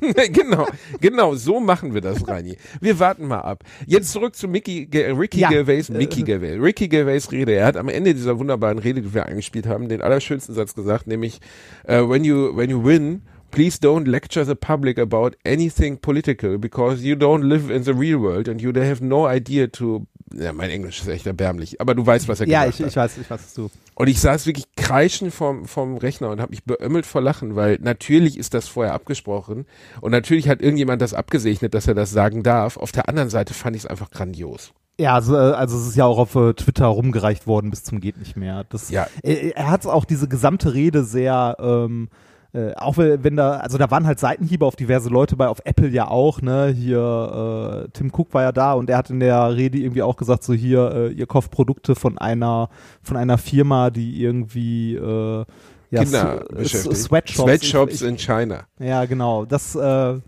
genau, genau, so machen wir das, Reini. Wir warten mal ab. Jetzt zurück zu Mickey, Ge Ricky Ja. Gervais, Äh, Mickey Gervais. Ricky Gervais Rede. Er hat am Ende dieser wunderbaren Rede, die wir eingespielt haben, den allerschönsten Satz gesagt, nämlich, äh, when you, when you win, please don't lecture the public about anything political because you don't live in the real world and you have no idea to, ja, mein Englisch ist echt erbärmlich, aber du weißt, was er Ja, gesagt ich, hat. ich weiß, ich weiß, was du. Und ich saß wirklich kreischend vom, vom Rechner und habe mich beömmelt vor Lachen, weil natürlich ist das vorher abgesprochen und natürlich hat irgendjemand das abgesegnet, dass er das sagen darf. Auf der anderen Seite fand ich es einfach grandios. Ja, also, äh, also es ist ja auch auf äh, Twitter rumgereicht worden bis zum geht nicht mehr. Das, Ja. Er, er hat auch diese gesamte Rede sehr, ähm, äh, auch wenn wenn da, also da waren halt Seitenhiebe auf diverse Leute bei, auf Apple ja auch, ne, hier, äh, Tim Cook war ja da und er hat in der Rede irgendwie auch gesagt, so hier, äh, ihr kauft Produkte von einer, von einer Firma, die irgendwie, äh, ja, Kinder beschäftigt. Sweatshops. Sweatshops Ich- in China. ja, genau. Das, äh,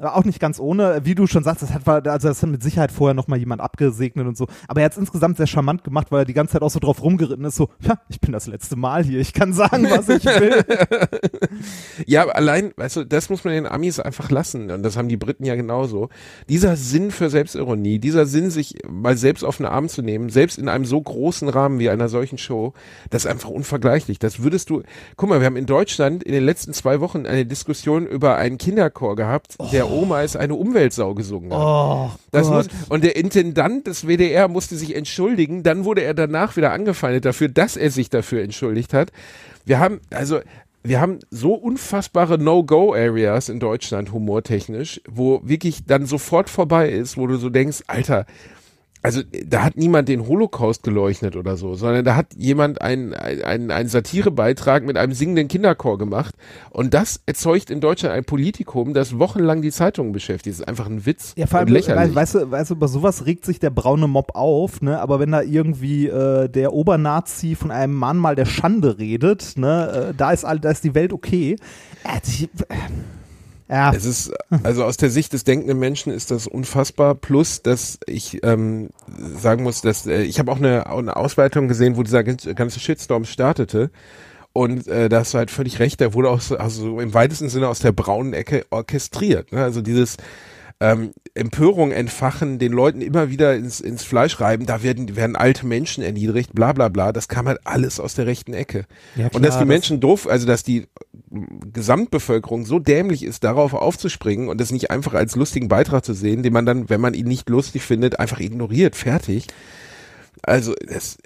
auch nicht ganz ohne, wie du schon sagst, das hat, also das hat mit Sicherheit vorher noch mal jemand abgesegnet und so. Aber er hat es insgesamt sehr charmant gemacht, weil er die ganze Zeit auch so drauf rumgeritten ist, so, ja, ich bin das letzte Mal hier, ich kann sagen, was ich will. Ja, allein, weißt du, das muss man den Amis einfach lassen. Und das haben die Briten ja genauso. Dieser Sinn für Selbstironie, dieser Sinn, sich mal selbst auf den Arm zu nehmen, selbst in einem so großen Rahmen wie einer solchen Show, das ist einfach unvergleichlich. Das würdest du, guck mal, wir haben in Deutschland in den letzten zwei Wochen eine Diskussion über einen Kinderchor gehabt, der Oma ist eine Umweltsau gesungen hat. Oh, Das muss, und der Intendant des WDR musste sich entschuldigen. Dann wurde er danach wieder angefeindet dafür, dass er sich dafür entschuldigt hat. Wir haben, also, wir haben so unfassbare No-Go-Areas in Deutschland, humortechnisch, wo wirklich dann sofort vorbei ist, wo du so denkst, Alter, also da hat niemand den Holocaust geleuchtet oder so, sondern da hat jemand einen, einen, einen Satirebeitrag mit einem singenden Kinderchor gemacht und das erzeugt in Deutschland ein Politikum, das wochenlang die Zeitungen beschäftigt. Das ist einfach ein Witz Ja, vor allem, und lächerlich. we- weißt du, weißt du, über sowas regt sich der braune Mob auf, ne? Aber wenn da irgendwie äh, der Obernazi von einem Mahnmal der Schande redet, ne, äh, da ist all, da ist die Welt okay. Äh, die, äh, ja, Es ist, also aus der Sicht des denkenden Menschen ist das unfassbar. Plus, dass ich ähm, sagen muss, dass äh, ich habe auch eine, eine Ausweitung gesehen, wo dieser ganze Shitstorm startete. Und äh, da hast du halt völlig recht, der wurde auch so, also im weitesten Sinne aus der braunen Ecke orchestriert. Ne? Also dieses ähm, Empörung entfachen, den Leuten immer wieder ins, ins Fleisch reiben, da werden, werden alte Menschen erniedrigt, bla bla bla, das kam halt alles aus der rechten Ecke. Ja, und dass klar, die das- Menschen doof, also dass die Gesamtbevölkerung so dämlich ist, darauf aufzuspringen und das nicht einfach als lustigen Beitrag zu sehen, den man dann, wenn man ihn nicht lustig findet, einfach ignoriert, fertig. Also das,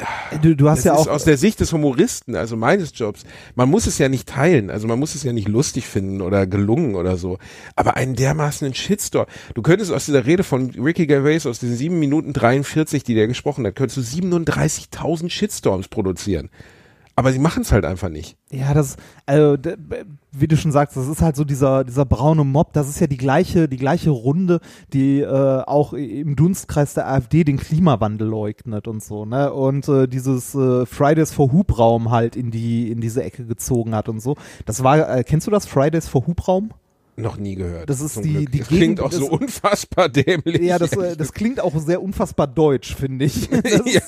du, du hast ja ist auch aus der Sicht des Humoristen, also meines Jobs, man muss es ja nicht teilen, also man muss es ja nicht lustig finden oder gelungen oder so, aber einen dermaßen Shitstorm. Du könntest aus dieser Rede von Ricky Gervais, aus diesen 7 Minuten 43, die der gesprochen hat, könntest du 37.000 Shitstorms produzieren. Aber sie machen es halt einfach nicht. Ja, das, also, wie du schon sagst, das ist halt so dieser, dieser braune Mob, das ist ja die gleiche, die gleiche Runde, die äh, auch im Dunstkreis der AfD den Klimawandel leugnet und so, ne? Und äh, dieses äh, Fridays for Hubraum halt in die, in diese Ecke gezogen hat und so. Das war, äh, kennst du das, Fridays for Hubraum? Noch nie gehört. Das ist zum die- Glück. die das klingt auch so unfassbar dämlich. Ja, das, äh, das klingt auch sehr unfassbar deutsch, finde ich. Ja,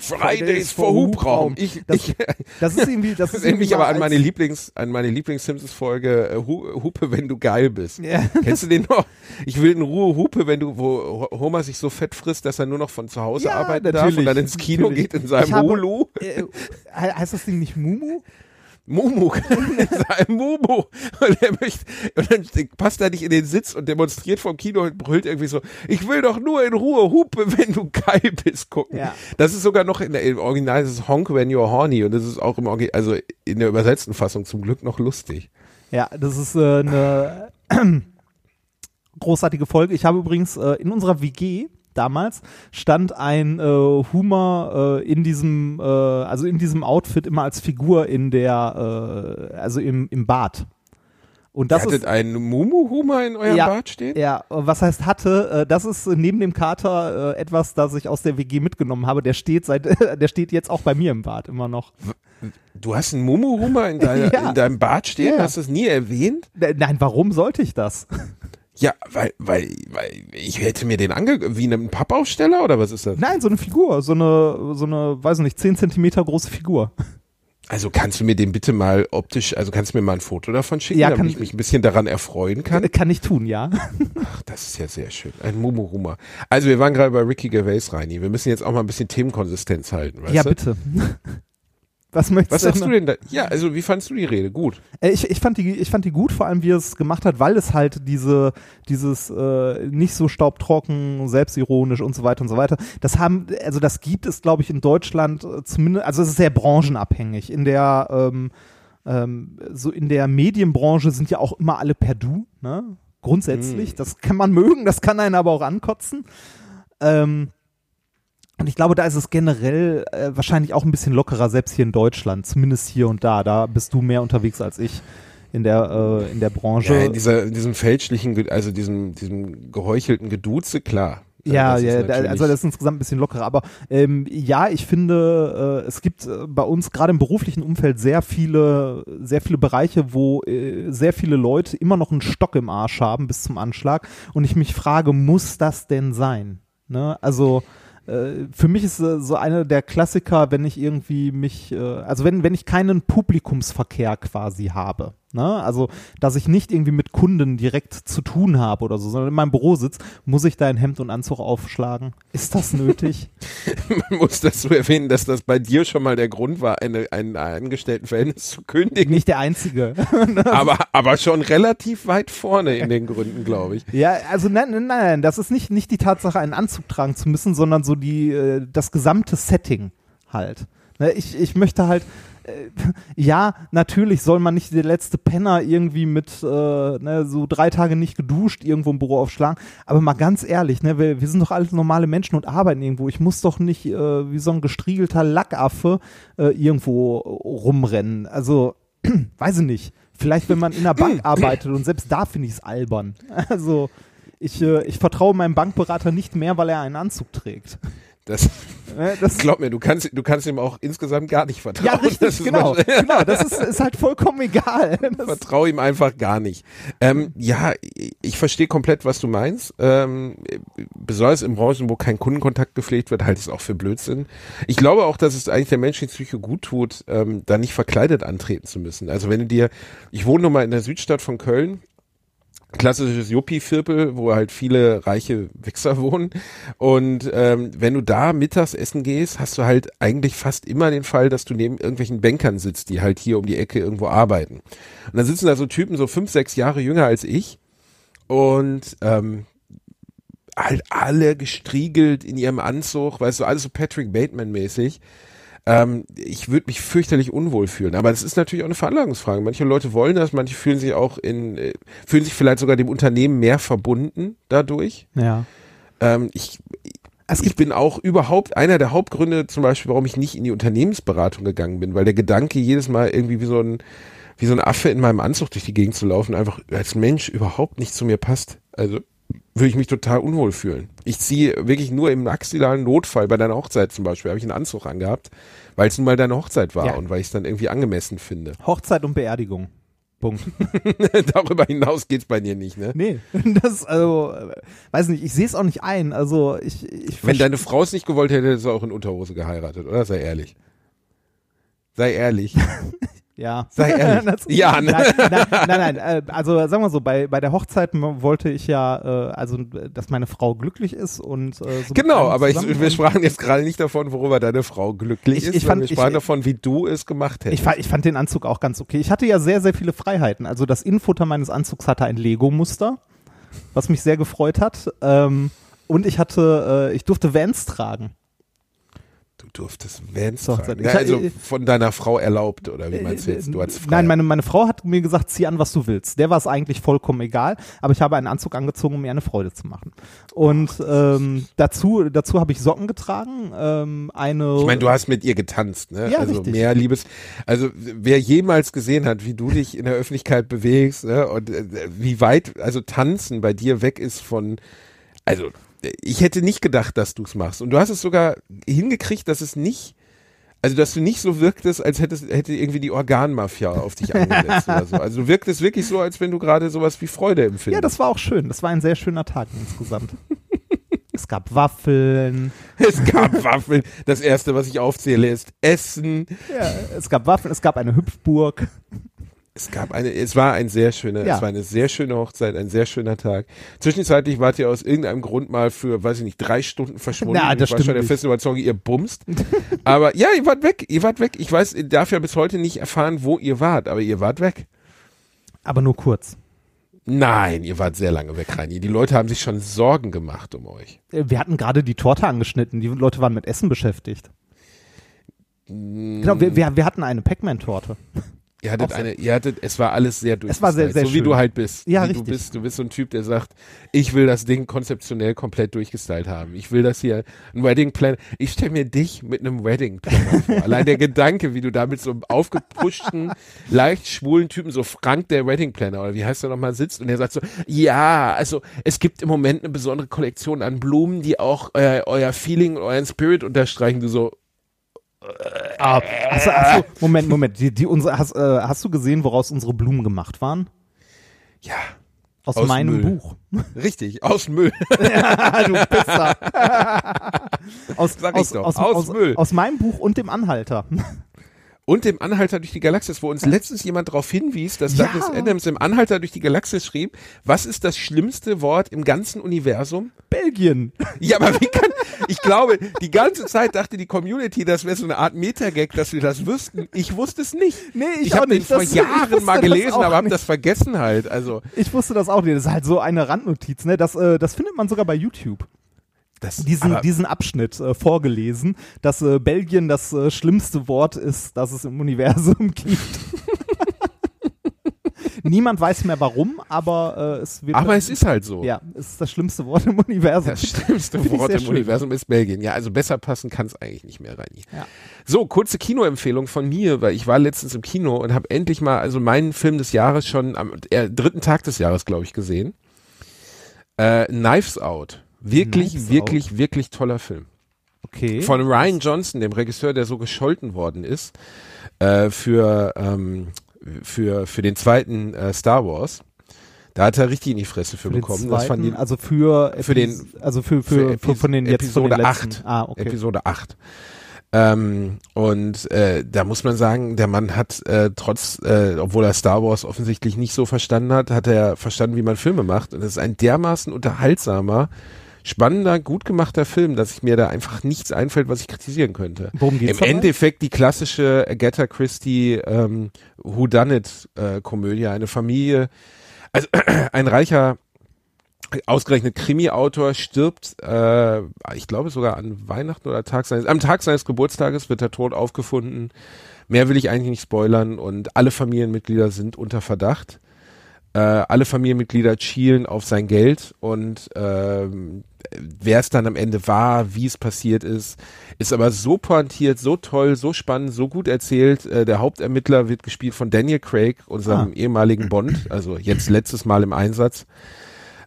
so- Fridays for Hubraum. Ich, Das, ich, das ist irgendwie, das das ist erinnert mich irgendwie aber an meine Lieblings, an meine Lieblings-Simpsons-Folge äh, Hu- Hupe, wenn du geil bist. Ja. Kennst du den noch? Ich will in Ruhe Hupe, wenn du, wo Homer sich so fett frisst, dass er nur noch von zu Hause Ja, arbeiten darf und dann ins Kino natürlich. geht in seinem habe- Hulu. Äh, he- heißt das Ding nicht Mumu? Mumu, Mumu. Und er möchte, und dann passt er nicht in den Sitz und demonstriert vom Kino und brüllt irgendwie so, ich will doch nur in Ruhe Hupe, wenn du geil bist, gucken. Ja. Das ist sogar noch in der, im Original, das ist Honk when you're horny und das ist auch im Original, also in der übersetzten Fassung zum Glück noch lustig. Ja, das ist äh, eine großartige Folge. Ich habe übrigens äh, in unserer WG damals stand ein äh, Humor äh, in diesem, äh, also in diesem Outfit immer als Figur in der, äh, also im, im Bad. Und das Ihr ist hattet einen Mumu-Humor in eurem Ja. Bad stehen? Ja, was heißt hatte, äh, das ist neben dem Kater äh, etwas, das ich aus der WG mitgenommen habe. Der steht seit, der steht jetzt auch bei mir im Bad immer noch. Du hast einen Mumu-Humor in, Ja. in deinem Bad stehen? Ja. Hast du es nie erwähnt? Äh, Nein, warum sollte ich das? Ja, weil, weil, weil ich hätte mir den ange... Wie einen Pappaufsteller oder was ist das? Nein, so eine Figur, so eine, so eine, weiß nicht, 10 Zentimeter große Figur. Also kannst du mir den bitte mal optisch, also kannst du mir mal ein Foto davon schicken, Ja, damit ich mich ein bisschen daran erfreuen kann? Kann, ich tun, ja. Ach, das ist ja sehr schön. Ein Mumu-Humor. Also wir waren gerade bei Ricky Gervais, Reini. Wir müssen jetzt auch mal ein bisschen Themenkonsistenz halten, weißt ja, du? bitte. Was möchtest Was du sagst denn? du denn da? Ja, also wie fandst du die Rede? Gut. Äh, Ich, ich, fand die, ich fand die gut, vor allem wie er es gemacht hat, weil es halt diese, dieses äh, nicht so staubtrocken, selbstironisch und so weiter und so weiter. Das haben, also das gibt es, glaube ich, in Deutschland äh, zumindest, also es ist sehr branchenabhängig. In der ähm, ähm, so in der Medienbranche sind ja auch immer alle per Du, ne? Grundsätzlich. Das kann man mögen, das kann einen aber auch ankotzen. Ähm, und ich glaube, da ist es generell äh, wahrscheinlich auch ein bisschen lockerer, selbst hier in Deutschland, zumindest hier und da. Da bist du mehr unterwegs als ich in der, äh, in der Branche. Ja, in, dieser, in diesem fälschlichen, also diesem, diesem geheuchelten Geduze, klar. Ja, ist ja, natürlich- also das ist insgesamt ein bisschen lockerer. Aber ähm, ja, ich finde, äh, es gibt äh, bei uns gerade im beruflichen Umfeld sehr viele, sehr viele Bereiche, wo äh, sehr viele Leute immer noch einen Stock im Arsch haben bis zum Anschlag. Und ich mich frage, muss das denn sein? Ne? Also äh, für mich ist äh, so einer der Klassiker, wenn ich irgendwie mich, äh, also wenn, wenn ich keinen Publikumsverkehr quasi habe. Ne? Also, dass ich nicht irgendwie mit Kunden direkt zu tun habe oder so, sondern in meinem Büro sitze, muss ich da ein Hemd und Anzug aufschlagen? Ist das nötig? Man muss dazu erwähnen, dass das bei dir schon mal der Grund war, eine, ein Angestelltenverhältnis zu kündigen. nicht der einzige. aber, aber schon relativ weit vorne in den Gründen, glaube ich. Ja, also nein, nein, nein, das ist nicht, nicht die Tatsache, einen Anzug tragen zu müssen, sondern so die, äh, das gesamte Setting halt. Ne, ich, ich möchte halt, ja, natürlich soll man nicht der letzte Penner irgendwie mit äh, ne, so drei Tage nicht geduscht irgendwo im Büro aufschlagen, aber mal ganz ehrlich, ne, wir, wir sind doch alles normale Menschen und arbeiten irgendwo. Ich muss doch nicht äh, wie so ein gestriegelter Lackaffe äh, irgendwo rumrennen. Also, weiß ich nicht. Vielleicht, wenn man in der Bank arbeitet und selbst da finde ich es albern. Also, ich, äh, ich vertraue meinem Bankberater nicht mehr, weil er einen Anzug trägt. Das, Äh, Das, glaub mir, du kannst, du kannst ihm auch insgesamt gar nicht vertrauen. ja, richtig, Das ist genau. wahrscheinlich- genau, das ist, ist halt vollkommen egal. Das, Vertraue ihm einfach gar nicht. Ähm, ja, ich verstehe komplett, was du meinst. Ähm, besonders in Branchen, wo kein Kundenkontakt gepflegt wird, halte ich es auch für Blödsinn. Ich glaube auch, dass es eigentlich der menschlichen Psyche gut tut, ähm, da nicht verkleidet antreten zu müssen. Also wenn du dir, ich wohne nun mal in der Südstadt von Köln, klassisches Juppie-Viertel, wo halt viele reiche Wichser wohnen. Und ähm, wenn du da mittags essen gehst, hast du halt eigentlich fast immer den Fall, dass du neben irgendwelchen Bankern sitzt, die halt hier um die Ecke irgendwo arbeiten. Und dann sitzen da so Typen, so fünf, sechs Jahre jünger als ich. Und ähm, halt alle gestriegelt in ihrem Anzug, weißt du, alles so Patrick Bateman-mäßig. Ähm, ich würde mich fürchterlich unwohl fühlen. Aber das ist natürlich auch eine Veranlagungsfrage. Manche Leute wollen das, manche fühlen sich auch in, äh, fühlen sich vielleicht sogar dem Unternehmen mehr verbunden dadurch. ja. Ähm, ich, ich bin auch überhaupt einer der Hauptgründe zum Beispiel, warum ich nicht in die Unternehmensberatung gegangen bin, weil der Gedanke jedes Mal irgendwie wie so ein, wie so ein Affe in meinem Anzug durch die Gegend zu laufen, einfach als Mensch überhaupt nicht zu mir passt. Also würde ich mich total unwohl fühlen. Ich ziehe wirklich nur im maxillaren Notfall, bei deiner Hochzeit zum Beispiel, habe ich einen Anzug angehabt, weil es nun mal deine Hochzeit war Ja. und weil ich es dann irgendwie angemessen finde. Hochzeit und Beerdigung. Punkt. Darüber hinaus geht's bei dir nicht, ne? Nee, das, also, weiß nicht, ich sehe es auch nicht ein. Also, ich, ich Wenn deine Frau es nicht gewollt hätte, hättest du auch in Unterhose geheiratet, oder? Sei ehrlich. Sei ehrlich. Ja. Sei ehrlich. Ja, ne? Nein, nein, nein, nein. Äh, also sagen wir so, bei, bei der Hochzeit wollte ich ja, äh, also dass meine Frau glücklich ist und äh, so Genau, aber ich, wir sprachen jetzt gerade nicht davon, worüber deine Frau glücklich Ich- ist, ich fand- wir sprachen ich- davon, wie du es gemacht hättest. Ich, fa- ich fand den Anzug auch ganz okay. Ich hatte ja sehr, sehr viele Freiheiten. Also das Innenfutter meines Anzugs hatte ein Lego-Muster, was mich sehr gefreut hat. Ähm, und ich hatte, äh, ich durfte Vans tragen. Du durftest Vans tragen. Ja, also von deiner Frau erlaubt, oder wie meinst du jetzt? Du als Äh, Nein, meine, meine Frau hat mir gesagt, zieh an, was du willst. Der war es eigentlich vollkommen egal, aber ich habe einen Anzug angezogen, um ihr eine Freude zu machen. Und ähm, dazu, dazu habe ich Socken getragen, ähm, eine... Ich meine, du hast mit ihr getanzt, ne? Ja, also richtig. mehr Liebes. Also wer jemals gesehen hat, wie du dich in der Öffentlichkeit bewegst, ne? Und äh, wie weit, also tanzen bei dir weg ist von, also ich hätte nicht gedacht, dass du es machst. Und du hast es sogar hingekriegt, dass es nicht, also dass du nicht so wirktest, als hättest, hätte irgendwie die Organmafia auf dich angesetzt oder so. Also du wirktest wirklich so, als wenn du gerade sowas wie Freude empfindest. ja, das war auch schön. Das war ein sehr schöner Tag insgesamt. es gab Waffeln, es gab Waffeln. Das erste, was ich aufzähle, ist Essen. ja, es gab Waffeln, es gab eine Hüpfburg. Es gab eine, es war ein sehr schöner, Ja. es war eine sehr schöne Hochzeit, ein sehr schöner Tag. Zwischenzeitlich wart ihr aus irgendeinem Grund mal für, weiß ich nicht, drei Stunden verschwunden. Na, das ich war schon der festen Überzeugung, ihr bumst. aber ja, ihr wart weg, ihr wart weg. Ich weiß, ich darf ja bis heute nicht erfahren, wo ihr wart, aber ihr wart weg. Aber nur kurz. Nein, ihr wart sehr lange weg, Reini. Die Leute haben sich schon Sorgen gemacht um euch. Äh, Wir hatten gerade die Torte angeschnitten. Die Leute waren mit Essen beschäftigt. Mm. Genau, wir, wir, wir hatten eine Pac-Man-Torte. Ihr hattet Auch eine, ihr hattet, es war alles sehr Es war sehr, sehr so wie schön. du halt bist. Ja, wie richtig. Du bist, du bist so ein Typ, der sagt, ich will das Ding konzeptionell komplett durchgestylt haben. Ich will das hier, ein Wedding Plan. Ich stelle mir dich mit einem Wedding Planner vor. Allein der Gedanke, wie du da mit so einem aufgepuschten, leicht schwulen Typen, so Frank der Wedding Planner, oder wie heißt der nochmal, sitzt und der sagt so, ja, also es gibt im Moment eine besondere Kollektion an Blumen, die auch äh, euer Feeling und euren Spirit unterstreichen. Du so, Ah, achso, achso, Moment, Moment. Die, die, unsere, hast, äh, hast du gesehen, woraus unsere Blumen gemacht waren? ja, Aus, Aus meinem Müll. Buch. richtig, aus Müll. du Pisser. aus, Sag ich aus, doch, aus, aus aus, Müll. aus meinem Buch und dem Anhalter. Und dem Anhalter durch die Galaxis, wo uns letztens jemand darauf hinwies, dass Ja. Douglas Adams im Anhalter durch die Galaxis schrieb, was ist das schlimmste Wort im ganzen Universum? Belgien. Ja, aber wie kann, ich glaube, die ganze Zeit dachte die Community, das wäre so eine Art Metagag, dass wir das wüssten. Ich wusste es nicht. Nee, ich ich habe den vor Das- Jahren mal gelesen, aber habe das vergessen halt. Also, Ich wusste das auch nicht. Das ist halt so eine Randnotiz. Ne? Das, äh, das findet man sogar bei YouTube. Das, Diesen, diesen Abschnitt äh, vorgelesen, dass äh, Belgien das äh, schlimmste Wort ist, das es im Universum gibt. Niemand weiß mehr warum, aber äh, es wird. aber es ist halt so. Ja, es ist das schlimmste Wort im Universum. Das schlimmste Wort im schön. Universum ist Belgien. Ja, also besser passen kann es eigentlich nicht mehr, Reini. Ja. So, kurze Kinoempfehlung von mir, weil ich war letztens im Kino und habe endlich mal also meinen Film des Jahres schon am äh, dritten Tag des Jahres, glaube ich, gesehen. Äh, Knives Out. Wirklich, Knives wirklich, wirklich toller Film. Okay. Von Ryan Johnson, dem Regisseur, der so gescholten worden ist äh, für, ähm, für, für den zweiten äh, Star Wars. Da hat er richtig in die Fresse für, für bekommen. zweiten, die, also für, für den- also für, für, für, von den jetzt Episode den letzten. 8. Ah, okay. Episode 8. Ähm, und äh, da muss man sagen, der Mann hat äh, trotz, äh, obwohl er Star Wars offensichtlich nicht so verstanden hat, hat er verstanden, wie man Filme macht. Und das ist ein dermaßen unterhaltsamer, spannender, gut gemachter Film, dass ich mir da einfach nichts einfällt, was ich kritisieren könnte. Worum geht's Im dabei? Endeffekt die klassische Agatha Christie ähm, Whodunit-Komödie. Eine Familie, also ein reicher ausgerechnet Krimi-Autor stirbt, äh, ich glaube sogar an Weihnachten oder Tag seines, am Tag seines Geburtstages wird er tot aufgefunden. Mehr will ich eigentlich nicht spoilern und alle Familienmitglieder sind unter Verdacht. Äh, alle Familienmitglieder schielen auf sein Geld und ähm, wer es dann am Ende war, wie es passiert ist, ist aber so pointiert, so toll, so spannend, so gut erzählt. Äh, der Hauptermittler wird gespielt von Daniel Craig, unserem Ah. ehemaligen Bond, also jetzt letztes Mal im Einsatz.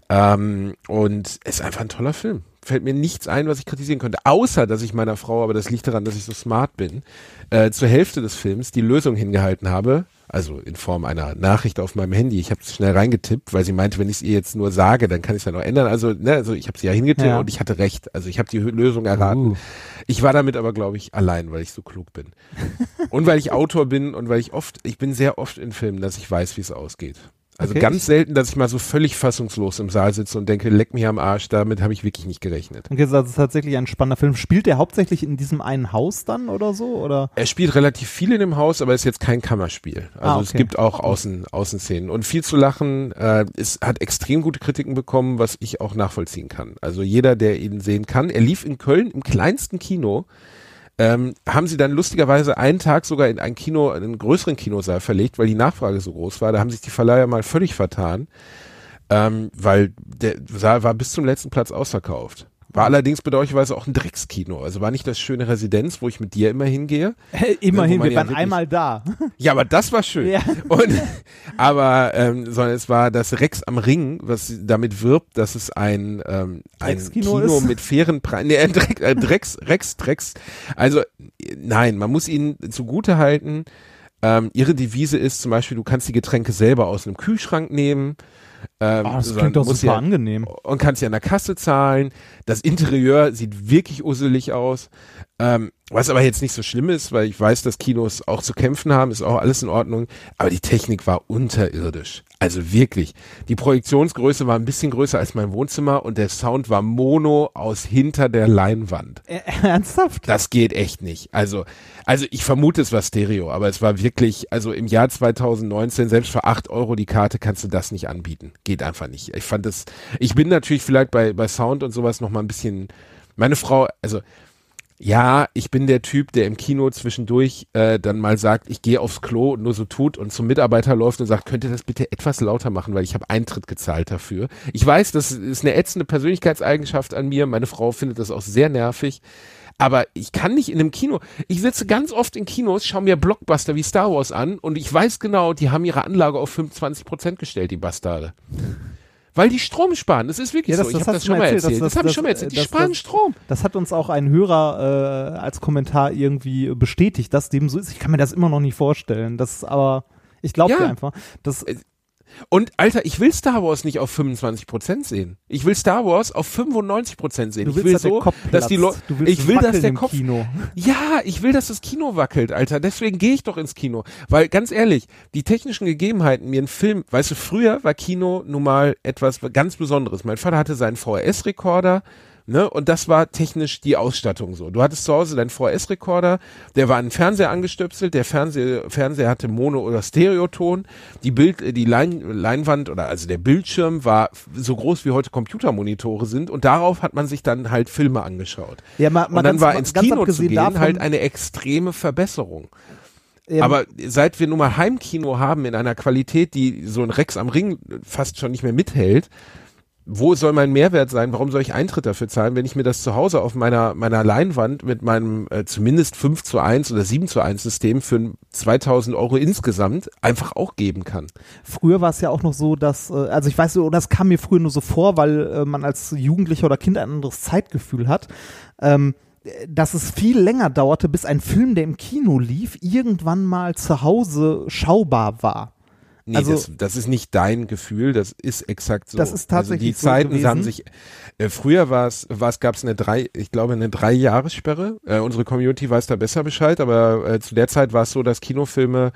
Ähm, und es ist einfach ein toller Film. Fällt mir nichts ein, was ich kritisieren könnte, außer dass ich meiner Frau, aber das liegt daran, dass ich so smart bin, äh, zur Hälfte des Films die Lösung hingehalten habe, also in Form einer Nachricht auf meinem Handy. Ich habe es schnell reingetippt, weil sie meinte, wenn ich es ihr jetzt nur sage, dann kann ich es ja noch ändern. Also, ne, also ich habe sie ja hingetippt Ja. und ich hatte recht. Also ich habe die Lösung erraten. Uh. Ich war damit aber, glaube ich, allein, weil ich so klug bin. und weil ich Autor bin und weil ich oft, ich bin sehr oft in Filmen, dass ich weiß, wie es ausgeht. Also Okay. ganz selten, dass ich mal so völlig fassungslos im Saal sitze und denke, leck mich am Arsch, damit habe ich wirklich nicht gerechnet. Okay, das ist tatsächlich ein spannender Film. Spielt der hauptsächlich in diesem einen Haus dann oder so? Oder? Er spielt relativ viel in dem Haus, aber ist jetzt kein Kammerspiel. Also Ah, es okay. gibt auch Außen, Außenszenen und viel zu lachen. Äh, es hat extrem gute Kritiken bekommen, was ich auch nachvollziehen kann. Also jeder, der ihn sehen kann. Er lief in Köln im kleinsten Kino. Ähm, haben sie dann lustigerweise einen Tag sogar in ein Kino, in einen größeren Kinosaal verlegt, weil die Nachfrage so groß war. Da haben sich die Verleiher mal völlig vertan, ähm, weil der Saal war bis zum letzten Platz ausverkauft. War allerdings bedauerlicherweise auch ein Dreckskino. Also war nicht das schöne Residenz, wo ich mit dir immer hingehe. Immerhin, wir ja waren einmal da. Ja, aber das war schön. Ja. Und, aber ähm, sondern es war das Rex am Ring, was damit wirbt, dass es ein, ähm, ein Kino ist? mit fairen Preisen. Nee, ein Dreck, äh, Drecks, Rex, Drecks. Also nein, man muss ihnen zugute halten. Ähm, ihre Devise ist zum Beispiel, du kannst die Getränke selber aus einem Kühlschrank nehmen. Ähm, Oh, das klingt doch super ja- angenehm. und kannst ja an der Kasse zahlen. Das Interieur sieht wirklich usselig aus. Ähm, was aber jetzt nicht so schlimm ist, weil ich weiß, dass Kinos auch zu kämpfen haben, ist auch alles in Ordnung. Aber die Technik war unterirdisch. Also wirklich. Die Projektionsgröße war ein bisschen größer als mein Wohnzimmer und der Sound war mono aus hinter der Leinwand. Ernsthaft? Das geht echt nicht. Also, also ich vermute, es war Stereo, aber es war wirklich, also im Jahr 2019, selbst für acht Euro die Karte kannst du das nicht anbieten. Geht einfach nicht. Ich fand das, ich bin natürlich vielleicht bei, bei Sound und sowas noch mal ein bisschen, meine Frau, also Ja, ich bin der Typ, der im Kino zwischendurch äh, dann mal sagt, ich gehe aufs Klo und nur so tut und zum Mitarbeiter läuft und sagt, könnt ihr das bitte etwas lauter machen, weil ich habe Eintritt gezahlt dafür. Ich weiß, das ist eine ätzende Persönlichkeitseigenschaft an mir. Meine Frau findet das auch sehr nervig. Aber ich kann nicht in einem Kino. Ich sitze ganz oft in Kinos, schaue mir Blockbuster wie Star Wars an und ich weiß genau, die haben ihre Anlage auf 25 Prozent gestellt, die Bastarde. Weil die Strom sparen. Das ist wirklich Ja, das- so. das ich habe das schon mal erzählt. erzählt. Das- Das, habe ich schon mal erzählt. Die sparen Strom. Das hat uns auch ein Hörer äh, als Kommentar irgendwie bestätigt, dass dem so ist. Ich kann mir das immer noch nicht vorstellen. Das aber ich glaube Ja. dir einfach. Das, Und Alter, ich will Star Wars nicht auf 25 Prozent sehen. Ich will Star Wars auf 95 Prozent sehen. du ich will dass der so, Kopf dass die. Leute, ich will, dass der Kopf, Kino. ja, ich will, dass das Kino wackelt, Alter. Deswegen gehe ich doch ins Kino. Weil ganz ehrlich, die technischen Gegebenheiten, mir ein Film, weißt du, früher war Kino nun mal etwas ganz Besonderes. Mein Vater hatte seinen VHS-Rekorder, ne, und das war technisch die Ausstattung so. Du hattest zu Hause deinen VHS-Rekorder, der war an den Fernseher angestöpselt, der Fernseher, Fernseher hatte Mono- oder Stereoton, die Bild, äh, die Lein, Leinwand oder also der Bildschirm war so groß wie heute Computermonitore sind und darauf hat man sich dann halt Filme angeschaut. Ja, mal, mal Und dann ganz, war ins Kino zu gehen davon, halt eine extreme Verbesserung. ähm, Aber seit wir nun mal Heimkino haben in einer Qualität, die so ein Rex am Ring fast schon nicht mehr mithält, wo soll mein Mehrwert sein? Warum soll ich Eintritt dafür zahlen, wenn ich mir das zu Hause auf meiner, meiner Leinwand mit meinem äh, zumindest 5 zu 1 oder 7 zu 1 System für 2000 Euro insgesamt einfach auch geben kann? früher war es ja auch noch so, dass, äh, also ich weiß, das kam mir früher nur so vor, weil äh, man als Jugendlicher oder Kind ein anderes Zeitgefühl hat. Ähm, dass es viel länger dauerte, bis ein Film, der im Kino lief, irgendwann mal zu Hause schaubar war. Nee, Also- das, das ist nicht dein Gefühl, das ist exakt so. Das ist tatsächlich also die so Zeiten gewesen. haben sich, äh, früher war es, was gab es eine drei, ich glaube eine drei Jahressperre. Äh, unsere Community weiß da besser Bescheid, aber äh, zu der Zeit war es so, dass Kinofilme,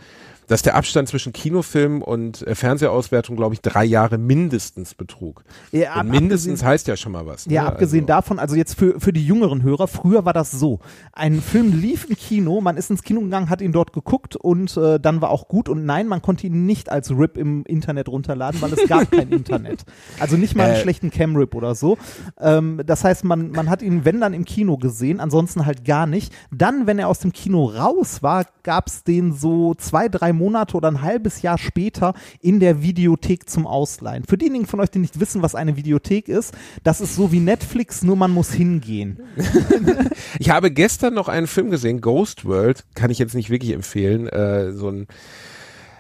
dass der Abstand zwischen Kinofilm und äh, Fernsehauswertung, glaube ich, drei Jahre mindestens betrug. Ja, ab- mindestens heißt ja schon mal was. Ja, ne? abgesehen also, davon, also jetzt für, für die jüngeren Hörer, früher war das so. Ein Film lief im Kino, man ist ins Kino gegangen, hat ihn dort geguckt und äh, dann war auch gut. Und nein, man konnte ihn nicht als RIP im Internet runterladen, weil es gab kein Internet. Also nicht mal einen Äh. schlechten Cam-RIP oder so. Ähm, das heißt, man, man hat ihn, wenn dann im Kino gesehen, ansonsten halt gar nicht. Dann, wenn er aus dem Kino raus war, gab es den so zwei, drei Monate oder ein halbes Jahr später in der Videothek zum Ausleihen. Für diejenigen von euch, die nicht wissen, was eine Videothek ist, das ist so wie Netflix, nur man muss hingehen. Ich habe gestern noch einen Film gesehen, Ghost World, kann ich jetzt nicht wirklich empfehlen, äh, so ein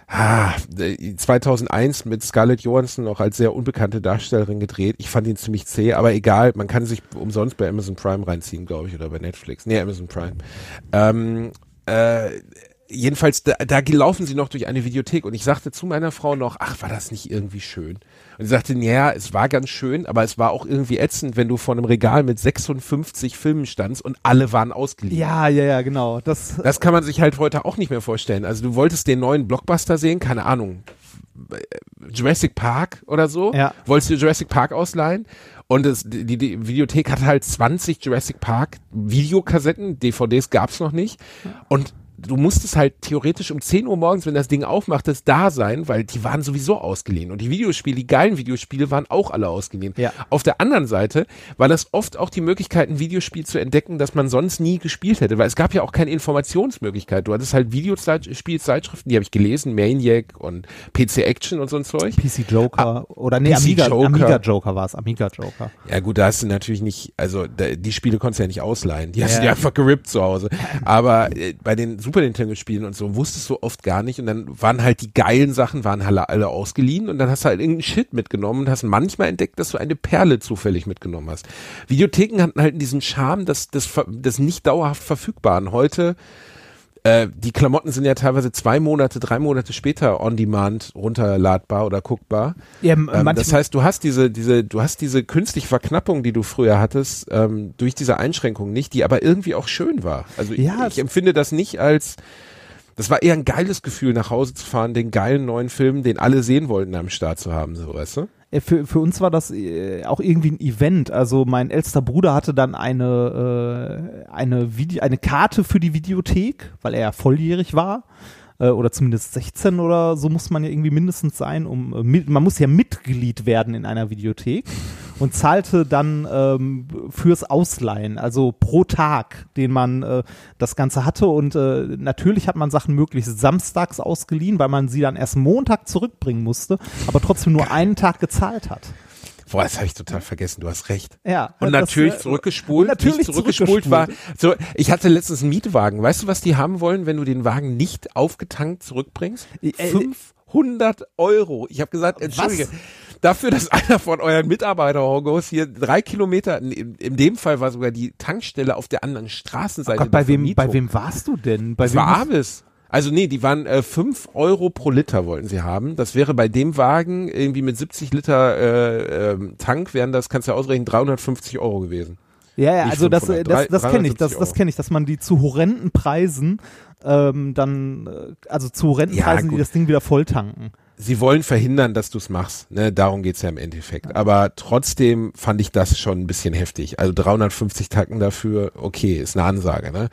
ah, äh, 2001 mit Scarlett Johansson noch als sehr unbekannte Darstellerin gedreht. Ich fand ihn ziemlich zäh, aber egal, man kann sich umsonst bei Amazon Prime reinziehen, glaube ich, oder bei Netflix. Nee, Amazon Prime. Ähm, äh, jedenfalls, da, da laufen sie noch durch eine Videothek und ich sagte zu meiner Frau noch, ach, war das nicht irgendwie schön? Und sie sagte, ja, es war ganz schön, aber es war auch irgendwie ätzend, wenn du vor einem Regal mit 56 Filmen standst und alle waren ausgeliehen. Ja, ja, ja, genau. Das, Das kann man sich halt heute auch nicht mehr vorstellen. Also du wolltest den neuen Blockbuster sehen, keine Ahnung, Jurassic Park oder so. Ja. Wolltest du Jurassic Park ausleihen? Und es, die, die Videothek hat halt 20 Jurassic Park Videokassetten, DVDs gab's noch nicht. Und du musstest halt theoretisch um 10 Uhr morgens, wenn das Ding aufmachtest, da sein, weil die waren sowieso ausgeliehen. Und die Videospiele, die geilen Videospiele waren auch alle ausgeliehen. Ja. Auf der anderen Seite war das oft auch die Möglichkeit, ein Videospiel zu entdecken, das man sonst nie gespielt hätte, weil es gab ja auch keine Informationsmöglichkeit. Du hattest halt Videospielzeitschriften, die habe ich gelesen, Maniac und PC Action und so ein Zeug. PC Joker oder nee, PC Amiga Joker. Amiga Joker war es, Amiga Joker. Ja gut, da hast du natürlich nicht, also da, die Spiele konntest du ja nicht ausleihen. Die hast Ja. du dir einfach gerippt zu Hause. Aber äh, bei den Super Nintendo Spielen und so wusstest du oft gar nicht und dann waren halt die geilen Sachen, waren alle, alle ausgeliehen und dann hast du halt irgendeinen Shit mitgenommen und hast manchmal entdeckt, dass du eine Perle zufällig mitgenommen hast. Videotheken hatten halt diesen Charme des, ver- des nicht dauerhaft verfügbaren. Heute äh, die Klamotten sind ja teilweise zwei Monate, drei Monate später on demand runterladbar oder guckbar. Ja, Ähm, das heißt, du hast diese, diese, du hast diese künstliche Verknappung, die du früher hattest, ähm, durch diese Einschränkung nicht, die aber irgendwie auch schön war. Also Ja, ich, ich empfinde das nicht als, das war eher ein geiles Gefühl, nach Hause zu fahren, den geilen neuen Film, den alle sehen wollten, am Start zu haben, so weißt du? Äh, Für, für uns war das äh, auch irgendwie ein Event. Also mein ältester Bruder hatte dann eine, äh, eine, Vide eine Karte für die Videothek, weil er ja volljährig war. Oder zumindest 16 oder so muss man ja irgendwie mindestens sein, um man muss ja Mitglied werden in einer Videothek. Und zahlte dann ähm, fürs Ausleihen, also pro Tag, den man äh, das Ganze hatte. Und äh, natürlich hat man Sachen möglichst samstags ausgeliehen, weil man sie dann erst Montag zurückbringen musste, aber trotzdem nur einen Tag gezahlt hat. Boah, das habe ich total vergessen. Du hast recht. Ja. Und das, natürlich äh, zurückgespult. natürlich nicht zurückgespult, war. zurückgespult. So, ich hatte letztens einen Mietwagen. Weißt du, was die haben wollen, wenn du den Wagen nicht aufgetankt zurückbringst? Äh, 500 Euro. Ich habe gesagt, entschuldige. Dafür, dass einer von euren Mitarbeiter-Hongos hier drei Kilometer, in, in dem Fall war sogar die Tankstelle auf der anderen Straßenseite. Gott, bei wem, bei wem warst du denn? Bei Das wem war Avis. Also nee, die waren äh, 5 Euro pro Liter wollten sie haben. Das wäre bei dem Wagen irgendwie mit 70 Liter äh, ähm, Tank wären das, kannst du ja ausrechnen, 350 Euro gewesen. Ja, ja, Nicht also das, 500, das, das kenne ich, das, 370 das kenne ich, dass man die zu horrenden Preisen ähm, dann, äh, also zu horrenden Ja, Preisen, die gut. das Ding wieder voll tanken. Sie wollen verhindern, dass du es machst. Ne? Darum geht's ja im Endeffekt. Aber trotzdem fand ich das schon ein bisschen heftig. Also 350 Tacken dafür, okay, ist eine Ansage. Ne?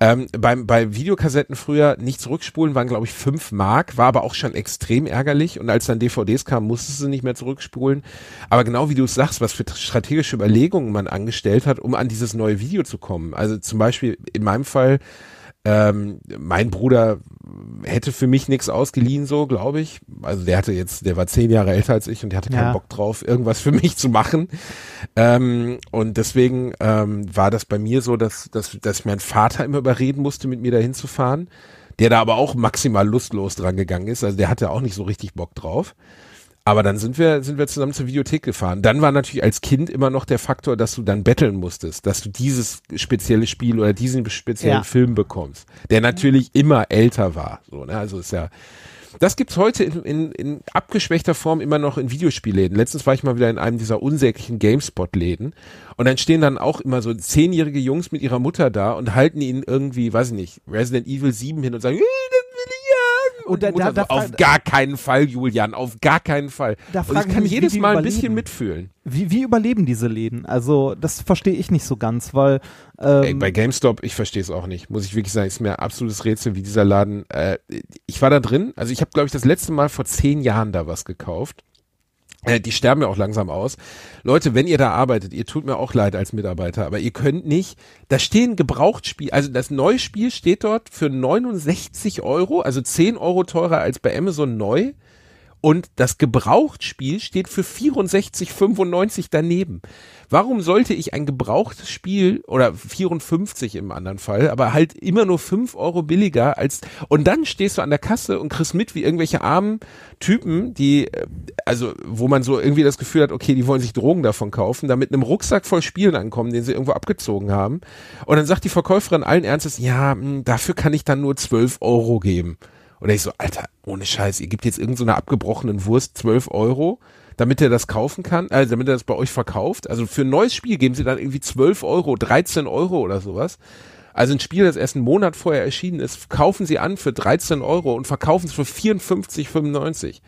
Ähm, beim, bei Videokassetten früher nicht zurückspulen waren, glaube ich, 5 Mark, war aber auch schon extrem ärgerlich. Und als dann DVDs kamen, musstest du nicht mehr zurückspulen. Aber genau wie du es sagst, was für strategische Überlegungen man angestellt hat, um an dieses neue Video zu kommen. Also zum Beispiel in meinem Fall ähm, mein Bruder hätte für mich nichts ausgeliehen, so glaube ich. Also der hatte jetzt, der war zehn Jahre älter als ich und der hatte keinen Ja. Bock drauf, irgendwas für mich zu machen. Ähm, und deswegen ähm, war das bei mir so, dass, dass, dass ich meinen Vater immer überreden musste, mit mir dahin zu fahren. Der da aber auch maximal lustlos dran gegangen ist. Also der hatte auch nicht so richtig Bock drauf. Aber dann sind wir, sind wir zusammen zur Videothek gefahren. Dann war natürlich als Kind immer noch der Faktor, dass du dann betteln musstest, dass du dieses spezielle Spiel oder diesen speziellen Ja. Film bekommst, der natürlich immer älter war. So, ne? Also ist ja, das gibt's heute in, in, in abgeschwächter Form immer noch in Videospielläden. Letztens war ich mal wieder in einem dieser unsäglichen GameSpot-Läden und dann stehen dann auch immer so zehnjährige Jungs mit ihrer Mutter da und halten ihnen irgendwie, weiß ich nicht, Resident Evil 7 hin und sagen, "Äh, das will ich haben. Und da- Mutter da- auf gar keinen Fall, Julian, auf gar keinen Fall. Da und ich kann ich mich, jedes Mal ein bisschen mitfühlen. Wie, wie überleben diese Läden? Also, das verstehe ich nicht so ganz, weil ähm, Ey, bei GameStop, ich verstehe es auch nicht, muss ich wirklich sagen, ist mir ein absolutes Rätsel, wie dieser Laden. Äh, ich war da drin, also ich habe, glaube ich, das letzte Mal vor zehn Jahren da was gekauft. Äh, die sterben ja auch langsam aus. Leute, wenn ihr da arbeitet, ihr tut mir auch leid als Mitarbeiter, aber ihr könnt nicht, da stehen Gebrauchtspiel, also das neue Spiel steht dort für 69 Euro, also 10 Euro teurer als bei Amazon neu. Und das Gebrauchtspiel steht für 64,95 daneben. Warum sollte ich ein gebrauchtes Spiel oder 54 im anderen Fall, aber halt immer nur 5 Euro billiger als und dann stehst du an der Kasse und kriegst mit, wie irgendwelche armen Typen, die äh, also wo man so irgendwie das Gefühl hat, okay, die wollen sich Drogen davon kaufen, da mit einem Rucksack voll Spielen ankommen, den sie irgendwo abgezogen haben. Und dann sagt die Verkäuferin allen Ernstes, ja, mh, dafür kann ich dann nur 12 Euro geben. Und ich so, Alter, ohne Scheiß, ihr gebt jetzt irgendeiner so abgebrochenen Wurst 12 Euro, damit er das kaufen kann, also damit er das bei euch verkauft. Also für ein neues Spiel geben sie dann irgendwie 12 Euro, 13 Euro oder sowas. Also ein Spiel, das erst einen Monat vorher erschienen ist, kaufen sie an für 13 Euro und verkaufen es für 54,95.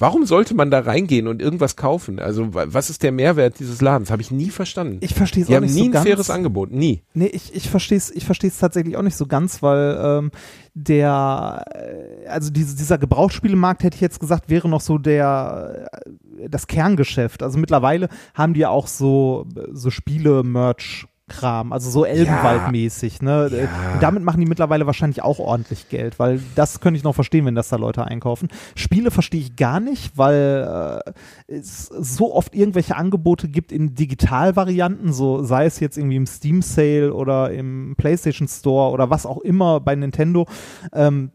Warum sollte man da reingehen und irgendwas kaufen? Also wa- was ist der Mehrwert dieses Ladens? Habe ich nie verstanden. ich verstehe es Die auch haben nicht nie so ein ganz. faires Angebot, nie. Nee, ich, ich verstehe es ich versteh's tatsächlich auch nicht so ganz, weil ähm, der, äh, also diese, dieser Gebrauchsspielemarkt, hätte ich jetzt gesagt, wäre noch so der, äh, das Kerngeschäft. Also mittlerweile haben die ja auch so, so Spiele-Merch. Kram, also so Elbenwald-mäßig, ne? Ja. Und damit machen die mittlerweile wahrscheinlich auch ordentlich Geld, weil das könnte ich noch verstehen, wenn das da Leute einkaufen. Spiele verstehe ich gar nicht, weil äh, es so oft irgendwelche Angebote gibt in Digitalvarianten, so sei es jetzt irgendwie im Steam Sale oder im PlayStation Store oder was auch immer bei Nintendo. Ähm,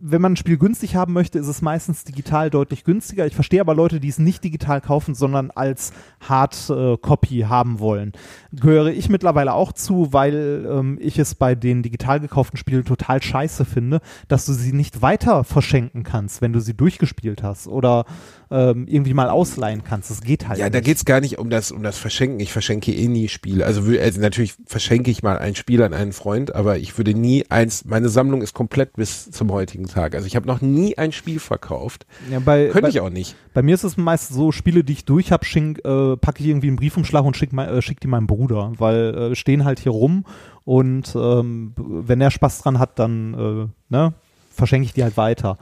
wenn man ein Spiel günstig haben möchte, ist es meistens digital deutlich günstiger. Ich verstehe aber Leute, die es nicht digital kaufen, sondern als Hard äh, haben wollen. Gehöre ich mittlerweile auch zu, weil ähm, ich es bei den digital gekauften Spielen total scheiße finde, dass du sie nicht weiter verschenken kannst, wenn du sie durchgespielt hast oder ähm, irgendwie mal ausleihen kannst. Das geht halt Ja, nicht. da geht's gar nicht um das, um das Verschenken. Ich verschenke eh nie Spiele. Also, also natürlich verschenke ich mal ein Spiel an einen Freund, aber ich würde nie eins, meine Sammlung ist komplett bis zum heutigen Tag. Also ich habe noch nie ein Spiel verkauft. Ja, bei, Könnte bei, ich auch nicht. Bei mir ist es meist so, Spiele, die ich durch habe, äh, packe ich irgendwie einen Briefumschlag und schick, mein, äh, schick die meinem Bruder, weil äh, stehen halt hier rum und ähm, wenn er Spaß dran hat, dann äh, ne, verschenke ich die halt weiter.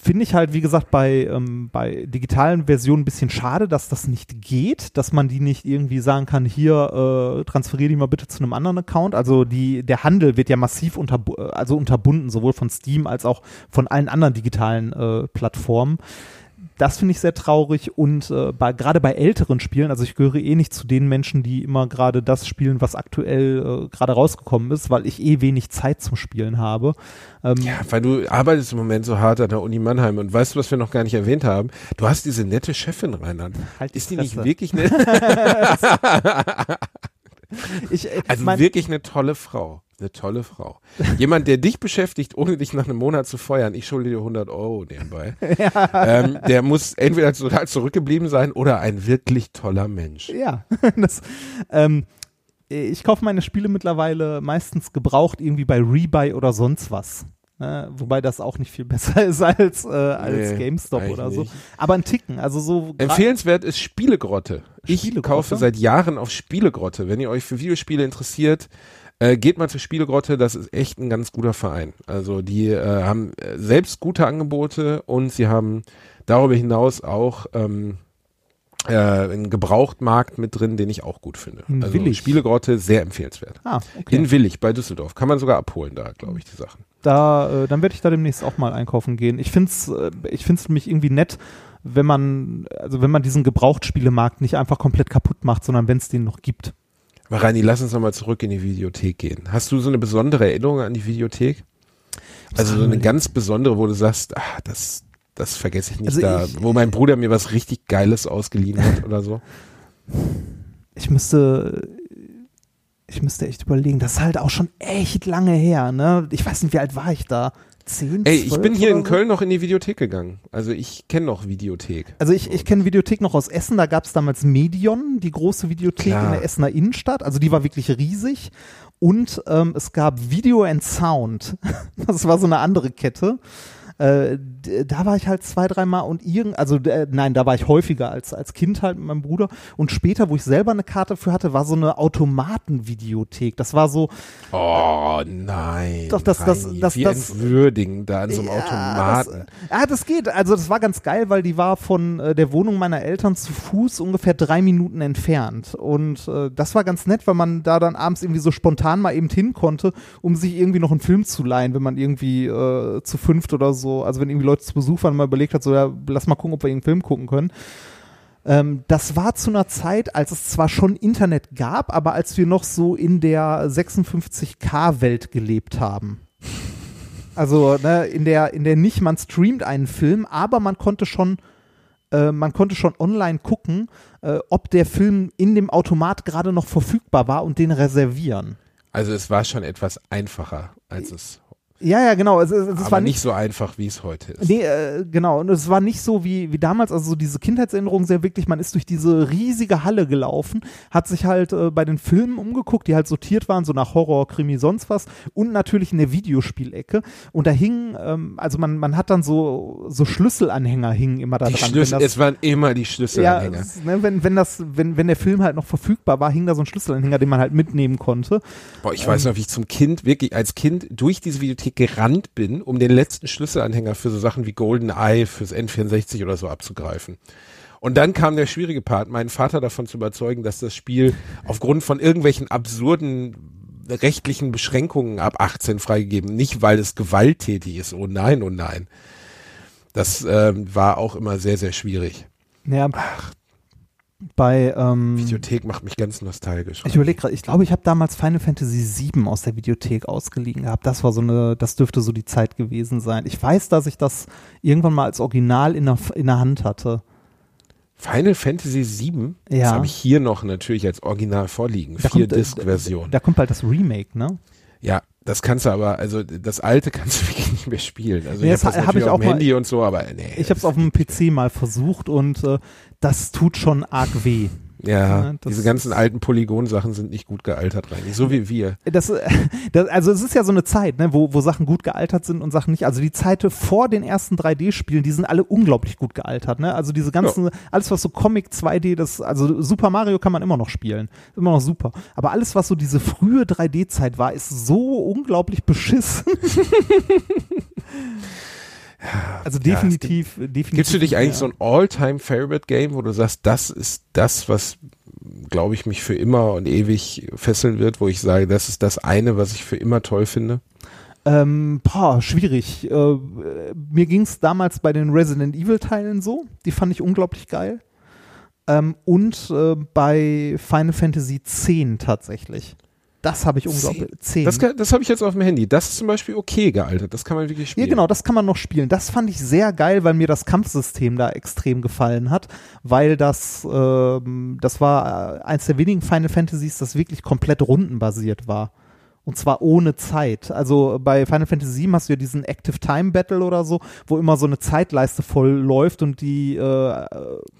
Finde ich halt, wie gesagt, bei, ähm, bei digitalen Versionen ein bisschen schade, dass das nicht geht, dass man die nicht irgendwie sagen kann, hier äh, transferiere die mal bitte zu einem anderen Account. Also die, der Handel wird ja massiv unter, also unterbunden, sowohl von Steam als auch von allen anderen digitalen äh, Plattformen das finde ich sehr traurig und äh, bei, gerade bei älteren Spielen, also ich gehöre eh nicht zu den Menschen, die immer gerade das spielen, was aktuell äh, gerade rausgekommen ist, weil ich eh wenig Zeit zum Spielen habe. Ähm, ja, weil du arbeitest im Moment so hart an der Uni Mannheim und weißt du, was wir noch gar nicht erwähnt haben? Du hast diese nette Chefin, Reinhard. Halt ist die Fresse. nicht wirklich nett? ich, äh, also wirklich eine tolle Frau. Eine tolle Frau. Jemand, der dich beschäftigt, ohne dich nach einem Monat zu feuern, ich schulde dir 100 Euro nebenbei, ja. ähm, der muss entweder total zurückgeblieben sein oder ein wirklich toller Mensch. Ja, das, ähm, ich kaufe meine Spiele mittlerweile meistens gebraucht irgendwie bei Rebuy oder sonst was. Ne? Wobei das auch nicht viel besser ist als, äh, als nee, GameStop oder so. Nicht. Aber ein Ticken, also so. Empfehlenswert ist Spielegrotte. Ich Spielegrotte? kaufe seit Jahren auf Spielegrotte. Wenn ihr euch für Videospiele interessiert, äh, geht mal zur Spielegrotte, das ist echt ein ganz guter Verein. Also die äh, haben äh, selbst gute Angebote und sie haben darüber hinaus auch ähm, äh, einen Gebrauchtmarkt mit drin, den ich auch gut finde. In also Willig. Spielegrotte sehr empfehlenswert. Ah, okay. In Willig bei Düsseldorf. Kann man sogar abholen da, glaube ich, die Sachen. Da, äh, dann werde ich da demnächst auch mal einkaufen gehen. Ich finde es äh, ich find's nämlich irgendwie nett, wenn man, also wenn man diesen Gebrauchtspielemarkt nicht einfach komplett kaputt macht, sondern wenn es den noch gibt. Marani, lass uns nochmal zurück in die Videothek gehen. Hast du so eine besondere Erinnerung an die Videothek? Also so eine ganz besondere, wo du sagst, ach, das, das vergesse ich nicht also da, ich, wo mein Bruder mir was richtig Geiles ausgeliehen hat oder so. Ich müsste, ich müsste echt überlegen, das ist halt auch schon echt lange her, ne? Ich weiß nicht, wie alt war ich da? 10, Ey, ich bin hier in Köln noch in die Videothek gegangen. Also ich kenne noch Videothek. Also ich, ich kenne Videothek noch aus Essen. Da gab es damals Medion, die große Videothek Klar. in der Essener Innenstadt. Also die war wirklich riesig. Und ähm, es gab Video and Sound. Das war so eine andere Kette. Äh, da war ich halt zwei, dreimal und irgend, also äh, nein, da war ich häufiger als, als Kind halt mit meinem Bruder. Und später, wo ich selber eine Karte für hatte, war so eine Automatenvideothek. Das war so. Oh nein. Doch, das, das, das, Wie das, entwürdigen da an so einem ja, Automaten. Das, ja, das geht. Also das war ganz geil, weil die war von äh, der Wohnung meiner Eltern zu Fuß ungefähr drei Minuten entfernt. Und äh, das war ganz nett, weil man da dann abends irgendwie so spontan mal eben hin konnte, um sich irgendwie noch einen Film zu leihen, wenn man irgendwie äh, zu fünft oder so so, also wenn irgendwie Leute zu Besuch waren, mal überlegt hat, so, ja, lass mal gucken, ob wir irgendeinen Film gucken können. Ähm, das war zu einer Zeit, als es zwar schon Internet gab, aber als wir noch so in der 56K-Welt gelebt haben. Also ne, in der, in der nicht man streamt einen Film, aber man konnte schon, äh, man konnte schon online gucken, äh, ob der Film in dem Automat gerade noch verfügbar war und den reservieren. Also es war schon etwas einfacher, als es ja, ja, genau. Es, es, es Aber war nicht, so einfach, wie es heute ist. Nee, äh, genau. Und es war nicht so wie, wie damals, also so diese Kindheitserinnerung sehr wirklich, man ist durch diese riesige Halle gelaufen, hat sich halt äh, bei den Filmen umgeguckt, die halt sortiert waren, so nach Horror, Krimi, sonst was und natürlich in der Videospielecke. Und da hingen, ähm, also man, man hat dann so, so Schlüsselanhänger hingen immer da die dran. Schlüssel, das, es waren immer die Schlüsselanhänger. Ja, ne, wenn, wenn das, wenn, wenn der Film halt noch verfügbar war, hing da so ein Schlüsselanhänger, den man halt mitnehmen konnte. Boah, ich ähm, weiß noch, wie ich zum Kind, wirklich als Kind durch diese Videothek Bibliothek gerannt bin, um den letzten Schlüsselanhänger für so Sachen wie Golden Eye fürs N64 oder so abzugreifen. Und dann kam der schwierige Part, meinen Vater davon zu überzeugen, dass das Spiel aufgrund von irgendwelchen absurden rechtlichen Beschränkungen ab 18 freigegeben, nicht weil es gewalttätig ist. Oh nein, oh nein. Das ähm, war auch immer sehr, sehr schwierig. Ja, Ach, bei ähm, Videothek macht mich ganz nostalgisch. Ich überlege gerade, ich glaube, ich habe damals Final Fantasy VII aus der Videothek ausgeliehen gehabt. Das war so eine, das dürfte so die Zeit gewesen sein. Ich weiß, dass ich das irgendwann mal als Original in der, in der Hand hatte. Final Fantasy VII, ja. das habe ich hier noch natürlich als Original vorliegen. Da Vier Disc-Version. Da, da kommt bald das Remake, ne? Ja, das kannst du aber, also das alte kannst du wirklich nicht mehr spielen. Also nee, ich habe das hab ich auf auch dem Handy und so, aber nee. Ich habe es auf dem PC mal versucht und äh, das tut schon arg weh. Ja, ja diese ganzen alten Polygon-Sachen sind nicht gut gealtert, rein. So wie wir. Das, das, also es ist ja so eine Zeit, ne, wo, wo Sachen gut gealtert sind und Sachen nicht. Also die Zeit vor den ersten 3D-Spielen, die sind alle unglaublich gut gealtert. Ne? Also diese ganzen, ja. alles was so Comic 2D, das, also Super Mario kann man immer noch spielen. Immer noch super. Aber alles, was so diese frühe 3D-Zeit war, ist so unglaublich beschissen. Also definitiv, definitiv. Gibst du dich eigentlich ja. so ein All-Time-Favorite-Game, wo du sagst, das ist das, was, glaube ich, mich für immer und ewig fesseln wird, wo ich sage, das ist das eine, was ich für immer toll finde? Ähm, boah, schwierig. Äh, mir ging es damals bei den Resident Evil Teilen so. Die fand ich unglaublich geil. Ähm, und äh, bei Final Fantasy X tatsächlich. Das habe ich unglaublich. 10. Das, kann- das habe ich jetzt auf dem Handy. Das ist zum Beispiel okay gealtert. Das kann man wirklich Ja, spielen. genau, das kann man noch spielen. Das fand ich sehr geil, weil mir das Kampfsystem da extrem gefallen hat, weil das, ähm, das war äh, eins der wenigen Final Fantasies, das wirklich komplett rundenbasiert war. Und zwar ohne Zeit. Also bei Final Fantasy VII hast du ja diesen Active Time Battle oder so, wo immer so eine Zeitleiste voll läuft und die äh,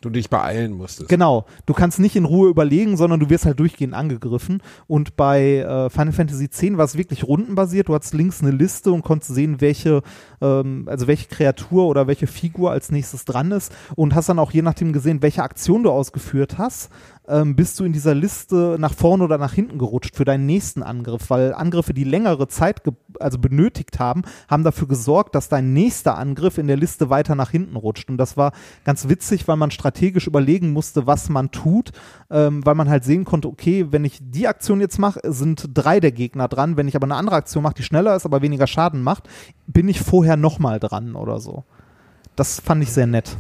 Du dich beeilen musstest. Genau, du kannst nicht in Ruhe überlegen, sondern du wirst halt durchgehend angegriffen. Und bei äh, Final Fantasy X war es wirklich rundenbasiert. Du hattest links eine Liste und konntest sehen, welche, ähm, also welche Kreatur oder welche Figur als nächstes dran ist und hast dann auch je nachdem gesehen, welche Aktion du ausgeführt hast, ähm, bist du in dieser Liste nach vorne oder nach hinten gerutscht für deinen nächsten Angriff, weil Angriffe, die längere Zeit also benötigt haben, haben dafür gesorgt, dass dein nächster Angriff in der Liste weiter nach hinten rutscht. Und das war ganz witzig, weil man strategisch überlegen musste, was man tut, ähm, weil man halt sehen konnte, okay, wenn ich die Aktion jetzt mache, sind drei der Gegner dran. Wenn ich aber eine andere Aktion mache, die schneller ist, aber weniger Schaden macht, bin ich vorher nochmal dran oder so. Das fand ich sehr nett.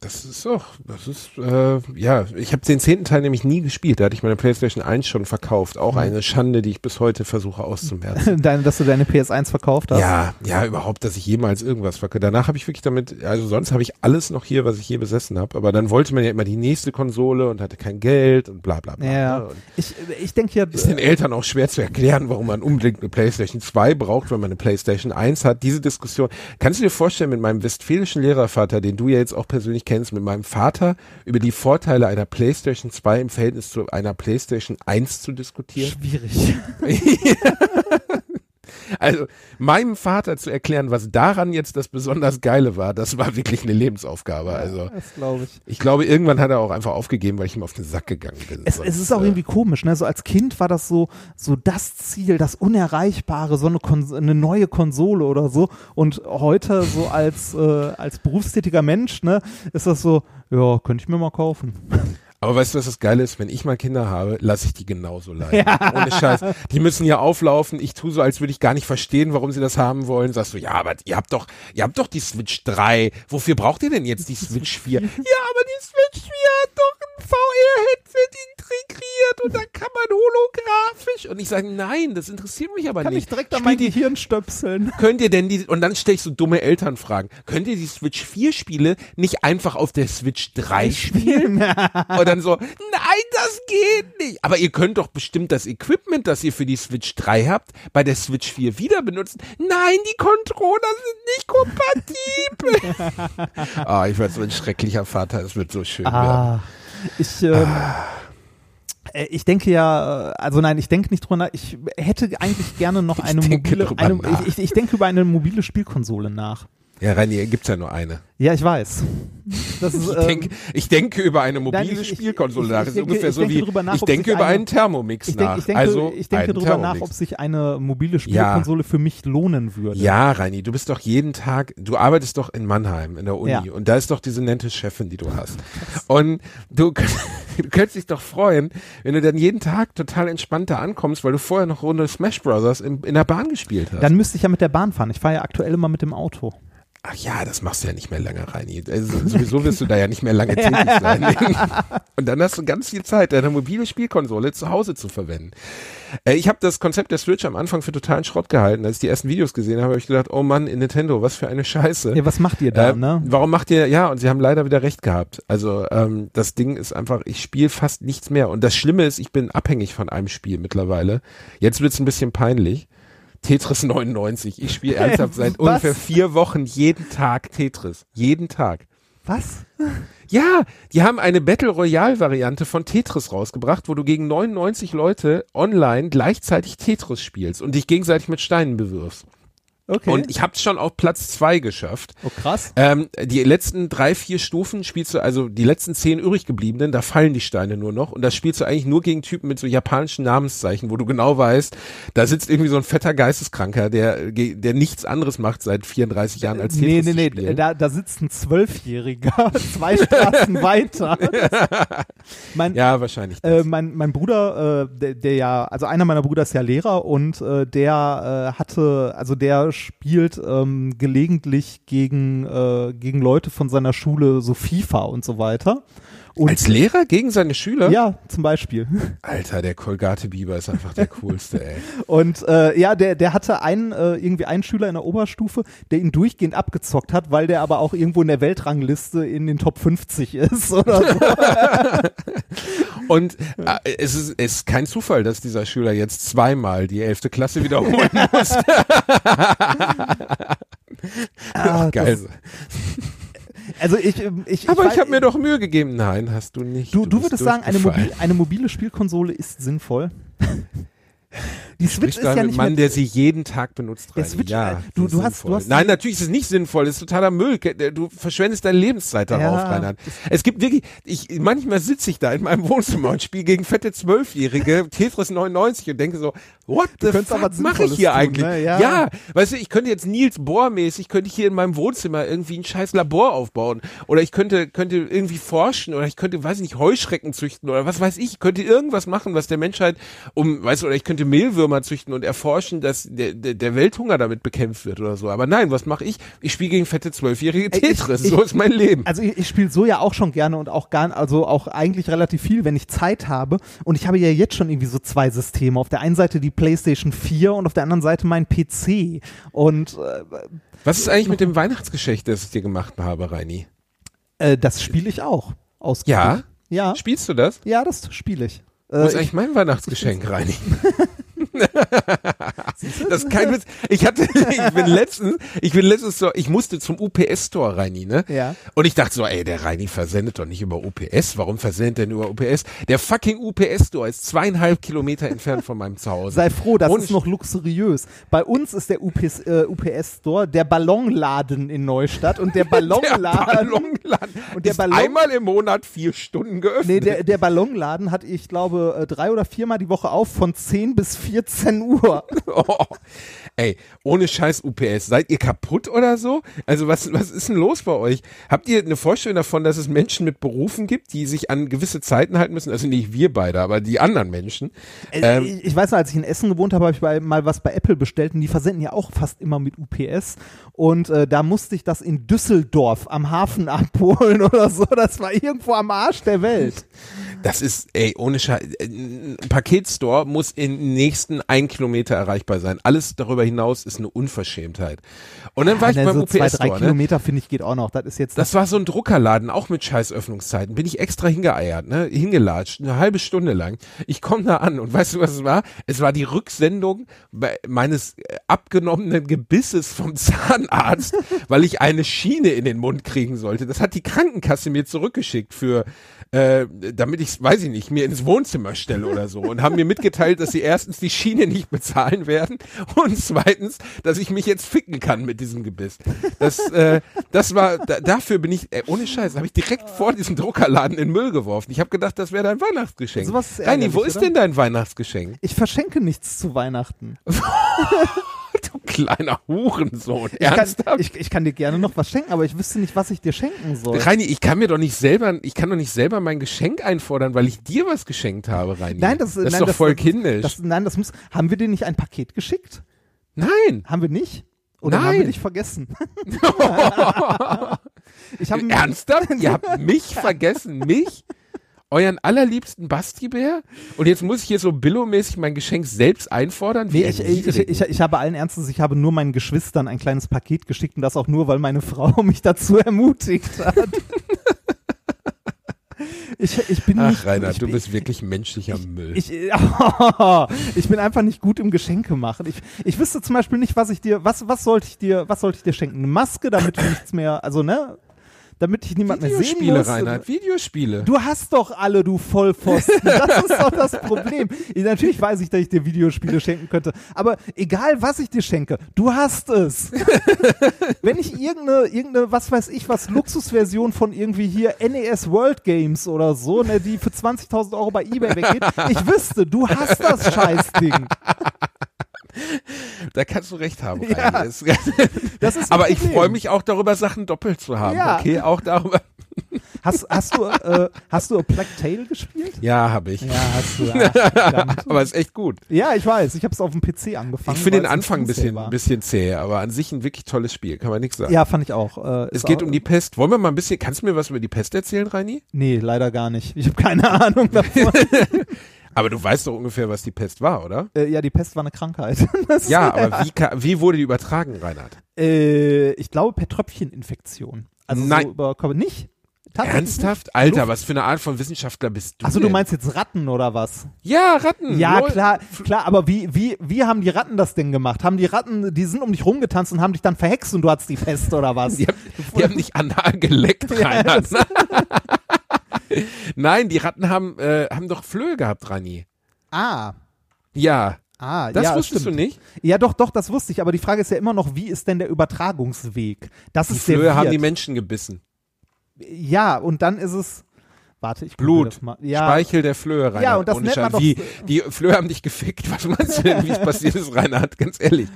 Das ist doch, das ist, äh, ja, ich habe den zehnten Teil nämlich nie gespielt. Da hatte ich meine PlayStation 1 schon verkauft. Auch Mhm. eine Schande, die ich bis heute versuche auszumerzen. Deine, dass du deine PS1 verkauft hast. Ja, ja, überhaupt, dass ich jemals irgendwas verkaufe. Danach habe ich wirklich damit, also sonst habe ich alles noch hier, was ich je besessen habe. Aber dann wollte man ja immer die nächste Konsole und hatte kein Geld und bla bla bla. Ja, ne? Und ich, ich denke ja, ist den Eltern auch schwer zu erklären, warum man unbedingt eine PlayStation 2 braucht, wenn man eine PlayStation 1 hat. Diese Diskussion, kannst du dir vorstellen, mit meinem westfälischen Lehrervater, den du ja jetzt auch persönlich kennst, mit meinem Vater über die Vorteile einer PlayStation 2 im Verhältnis zu einer PlayStation 1 zu diskutieren? schwierig. Also meinem Vater zu erklären, was daran jetzt das besonders Geile war, das war wirklich eine Lebensaufgabe. Also Das glaube ich. ich glaube, irgendwann hat er auch einfach aufgegeben, weil ich ihm auf den Sack gegangen bin. Es, Sonst, es ist auch äh, irgendwie komisch, ne? So als Kind war das so, so das Ziel, das Unerreichbare, so eine, Kon eine neue Konsole oder so. Und heute so als, äh, als berufstätiger Mensch, ne, ist das so, ja, könnte ich mir mal kaufen. Aber weißt du, was das Geile ist? Wenn ich mal Kinder habe, lasse ich die genauso leiden. Ohne Scheiß. Die müssen ja auflaufen. Ich tue so, als würde ich gar nicht verstehen, warum sie das haben wollen. Sagst du, ja, aber ihr habt doch, ihr habt doch die Switch 3. Wofür braucht ihr denn jetzt die Switch 4? Ja, aber die Switch 4 hat doch ein VR-Headset integriert und da kann man holographisch. Und ich sage, nein, das interessiert mich aber Kann nicht. ich direkt an mein Gehirn stöpseln. Könnt ihr denn die, und dann stelle ich so dumme Elternfragen. Könnt ihr die Switch 4 Spiele nicht einfach auf der Switch 3 spielen? Dann so, nein, das geht nicht. Aber ihr könnt doch bestimmt das Equipment, das ihr für die Switch 3 habt, bei der Switch 4 wieder benutzen. Nein, die Controller sind nicht kompatibel. Ah, ich werde so ein schrecklicher Vater, es wird so schön werden. Ah, ich, ähm, äh, ich denke ja, äh, also nein, ich denke nicht drüber nach. Ich hätte eigentlich gerne noch eine mobile, eine, ich, ich denke über eine mobile Spielkonsole nach. Ja, Reini, gibt's ja nur eine. Ja, ich weiß. Ist, Ich, ähm, denke, ich denke über eine mobile Nein, ich- Spielkonsole ich- nach. ich Das ist denke- ungefähr so denke wie, drüber nach, ich denke über eine- einen Thermomix ich, nach. denke, also ich denke drüber Thermomix. nach, ob sich eine mobile Spielkonsole für mich lohnen würde. Ja, Reini, du bist doch jeden Tag, du arbeitest doch in Mannheim in der Uni Ja. und da ist doch diese nette Chefin, die du hast. Und du, du könntest dich doch freuen, wenn du dann jeden Tag total entspannt da ankommst, weil du vorher noch Runde Smash Brothers in, in der Bahn gespielt hast. Dann müsste ich ja mit der Bahn fahren. Ich fahre ja aktuell immer mit dem Auto. Ach ja, das machst du ja nicht mehr lange, Reini. Also, sowieso wirst du da ja nicht mehr lange tätig sein. Und dann hast du ganz viel Zeit, deine mobile Spielkonsole zu Hause zu verwenden. Äh, ich habe das Konzept der Switch am Anfang für totalen Schrott gehalten. Als ich die ersten Videos gesehen habe, habe ich gedacht, oh Mann, in Nintendo, was für eine Scheiße. Ja, was macht ihr da, Äh, ne? Warum macht ihr, ja, und sie haben leider wieder recht gehabt. Also ähm, das Ding ist einfach, ich spiele fast nichts mehr. Und das Schlimme ist, ich bin abhängig von einem Spiel mittlerweile. Jetzt wird's ein bisschen peinlich. Tetris 99. Ich spiele ernsthaft seit Was? ungefähr vier Wochen jeden Tag Tetris. Jeden Tag. Was? Ja, die haben eine Battle Royale Variante von Tetris rausgebracht, wo du gegen 99 Leute online gleichzeitig Tetris spielst und dich gegenseitig mit Steinen bewirfst. Okay. Und ich habe es schon auf Platz zwei geschafft. Oh, krass. Ähm, die letzten drei, vier Stufen spielst du, also die letzten zehn übrig gebliebenen, da fallen die Steine nur noch. Und da spielst du eigentlich nur gegen Typen mit so japanischen Namenszeichen, wo du genau weißt, da sitzt irgendwie so ein fetter Geisteskranker, der, der nichts anderes macht seit 34 Jahren als Nee, Tetris nee, nee, spielen. da, da sitzt ein Zwölfjähriger, zwei Straßen weiter. mein, ja, wahrscheinlich. äh, mein, mein Bruder, äh, der, der ja, also einer meiner Brüder ist ja Lehrer und äh, der äh, hatte, also der spielt ähm, gelegentlich gegen, äh, gegen Leute von seiner Schule so FIFA und so weiter. Und als Lehrer gegen seine Schüler? ja, zum Beispiel. Alter, der Kolgate Biber ist einfach der coolste, ey. Und äh, ja, der, der hatte einen, äh, irgendwie einen Schüler in der Oberstufe, der ihn durchgehend abgezockt hat, weil der aber auch irgendwo in der Weltrangliste in den Top 50 ist oder so. Und äh, es, ist, es ist kein Zufall, dass dieser Schüler jetzt zweimal die elfte Klasse wiederholen muss. Ah, Geil. das- Also ich, ähm, ich, Aber ich, ich habe mir doch Mühe gegeben. Nein, hast du nicht. Du, du bist würdest sagen, eine, mobil, eine mobile Spielkonsole ist sinnvoll. Die Switch ist ja nicht Mann, der sie jeden Tag benutzt. Der. Switch, ja, äh, du- du hast- du hast Nein, natürlich ist es nicht sinnvoll. Das ist totaler Müll. Du verschwendest deine Lebenszeit darauf, Ja, Reinhard. Es gibt wirklich, ich, manchmal sitze ich da in meinem Wohnzimmer und spiele gegen fette Zwölfjährige Tetris 99 und denke so, what the fuck was mache ich hier tun, eigentlich? ne? Ja. ja, weißt du, ich könnte jetzt Nils Bohr-mäßig, könnte ich hier in meinem Wohnzimmer irgendwie ein scheiß Labor aufbauen. Oder ich könnte, könnte irgendwie forschen oder ich könnte, weiß ich nicht, Heuschrecken züchten oder was weiß ich. Ich könnte irgendwas machen, was der Menschheit um, weißt du, oder ich könnte Mehlwürmer züchten und erforschen, dass der, der, der Welthunger damit bekämpft wird oder so. Aber nein, was mache ich? Ich spiele gegen fette Zwölfjährige Ey, ich- Tetris. ich- so ist mein Leben. also ich, ich spiele so ja auch schon gerne und auch gar, also auch eigentlich relativ viel, wenn ich Zeit habe. Und ich habe ja jetzt schon irgendwie so zwei Systeme. Auf der einen Seite die PlayStation 4 und auf der anderen Seite mein PC. Und Was ist eigentlich mit dem Weihnachtsgeschenk, das ich dir gemacht habe, Reini? äh, äh, das spiele ich auch. Aus Ja? Ja. Spielst du das? Ja, das spiele ich. Wo ist Äh, eigentlich mein Weihnachtsgeschenk, Reini? Das ist kein Witz. Ich hatte, ich bin letztens, ich bin letztens so, ich musste zum UPS-Store, Reini, ne? Ja. Und ich dachte so, ey, der Reini versendet doch nicht über UPS. Warum versendet der nur über UPS? Der fucking UPS-Store ist zweieinhalb Kilometer entfernt von meinem Zuhause. Sei froh, das Ohne ist noch luxuriös. Bei uns ist der UPS, äh, UPS-Store der Ballonladen in Neustadt und der der Ballonladen. Ballonladen Und der ist Ballon- einmal im Monat vier Stunden geöffnet. Nee, der, der Ballonladen hat, ich glaube, äh, drei oder viermal die Woche auf von 10 bis 14 Uhr. Oh, ey, ohne Scheiß UPS, seid ihr kaputt oder so? Also was, was ist denn los bei euch? Habt ihr eine Vorstellung davon, dass es Menschen mit Berufen gibt, die sich an gewisse Zeiten halten müssen? Also nicht wir beide, aber die anderen Menschen. Äh, Ähm, ich, ich weiß noch, als ich in Essen gewohnt habe, habe ich bei, mal was bei Apple bestellt und die versenden ja auch fast immer mit UPS. Und äh, da musste ich das in Düsseldorf am Hafen abholen oder so. Das war irgendwo am Arsch der Welt. Das ist, ey, ohne Scheiß. äh, Ein Paketstore muss im nächsten ein Kilometer erreichbar sein. Alles darüber hinaus ist eine Unverschämtheit. Und dann war ich Ja, beim so zwei, drei ne? Kilometer, finde ich, geht auch noch. Das ist jetzt Das war so ein Druckerladen, auch mit scheiß Öffnungszeiten. Bin ich extra hingeeiert, ne? Hingelatscht, eine halbe Stunde lang. Ich komme da an und weißt du, was es war? Es war die Rücksendung meines äh, abgenommenen Gebisses vom Zahnarzt, weil ich eine Schiene in den Mund kriegen sollte. Das hat die Krankenkasse mir zurückgeschickt für, äh, damit ich, weiß ich nicht, mir ins Wohnzimmer stelle oder so. Und haben mir mitgeteilt, dass sie erstens die Schiene nicht bezahlen werden und zweitens, dass ich mich jetzt ficken kann mit diesem Gebiss. Das, äh, das war, da, dafür bin ich, äh, ohne Scheiß, habe ich direkt vor diesem Druckerladen in Müll geworfen. Ich habe gedacht, das wäre dein Weihnachtsgeschenk. Sowas ist Reini, wo ist oder? denn dein Weihnachtsgeschenk? ich verschenke nichts zu Weihnachten. Du kleiner Hurensohn. Ich kann, Ernsthaft? ich, ich kann dir gerne noch was schenken, aber ich wüsste nicht, was ich dir schenken soll. Reini, ich kann mir doch nicht selber, ich kann doch nicht selber mein Geschenk einfordern, weil ich dir was geschenkt habe, Reini. Nein, das, das ist nein, doch das, voll kindisch. Das, nein, das muss. Haben wir dir nicht ein Paket geschickt? Nein. Haben wir nicht? Oder haben wir Nein. dich vergessen? ich habe Ernsthaft? Ihr habt mich vergessen, mich? Euren allerliebsten Basti-Bär? Und jetzt muss ich hier so Billo-mäßig mein Geschenk selbst einfordern? Wie Nee, ich, ich, ich, ich, ich habe allen Ernstes, ich habe nur meinen Geschwistern ein kleines Paket geschickt und das auch nur, weil meine Frau mich dazu ermutigt hat. Ich, ich bin Ach, nicht, Reinhard, ich, du bist wirklich menschlicher Müll. Ich, ich bin einfach nicht gut im Geschenke machen. Ich, ich wüsste zum Beispiel nicht, was ich dir, was, was sollte ich dir, was sollte ich dir schenken? Eine Maske, damit du nichts mehr, also ne, damit ich niemand mehr sehen Videospiele. Reinhard, Videospiele. Du hast doch alle, du Vollpfosten. Das ist doch das Problem. Natürlich weiß ich, dass ich dir Videospiele schenken könnte. Aber egal, was ich dir schenke, du hast es. Wenn ich irgendeine, irgendeine, was weiß ich, was Luxusversion von irgendwie hier NES World Games oder so, ne, die für 20.000 Euro bei eBay weggeht, ich wüsste, du hast das Scheißding. Da kannst du recht haben. Ja. Das- Das Aber ich freue mich auch darüber, Sachen doppelt zu haben. Ja. Okay, auch darüber. Hast, hast du, äh, hast du A Plague Tale gespielt? Ja, habe ich. Ja, hast du. Ach. Aber ist echt gut. ja, ich weiß. Ich habe es auf dem PC angefangen. Ich finde den Anfang ein bisschen, war. bisschen zäh, aber an sich ein wirklich tolles Spiel, kann man nichts sagen. Ja, fand ich auch. Äh, Es geht auch, um die Pest. Wollen wir mal ein bisschen, kannst du mir was über die Pest erzählen, Reini? Nee, leider gar nicht. Ich habe keine Ahnung davon. Aber du weißt doch ungefähr, was die Pest war, oder? äh, ja, die Pest war eine Krankheit. Ja, aber wie, wie wurde die übertragen, Reinhard? Äh, ich glaube per Tröpfcheninfektion. Also Nein. so über Körper. Nicht? Ernsthaft? Alter, Luft? was für eine Art von Wissenschaftler bist du? Achso, du meinst jetzt Ratten oder was? Ja, Ratten. Ja, Lol. klar, klar, aber wie, wie, wie haben die Ratten das denn gemacht? Haben die Ratten, die sind um dich rumgetanzt und haben dich dann verhext und du hattest die Pest oder was? Die haben, die haben nicht anal geleckt, Ja, Reinhard. Nein, die Ratten haben, äh, haben doch Flöhe gehabt, Rani. Ah. Ja, Ah, das ja, wusstest stimmt. du nicht? Ja, doch, doch, das wusste ich. Aber die Frage ist ja immer noch, wie ist denn der Übertragungsweg? Das Die ist Flöhe haben die Menschen gebissen. Ja, und dann ist es. Warte, ich Blut. Das mal. Ja, Speichel der Flöhe, Reinhard. Ja, und das Ohne nennt man doch- Wie, die Flöhe haben dich gefickt. Was meinst du denn, wie es passiert ist, Reinhard? Ganz ehrlich.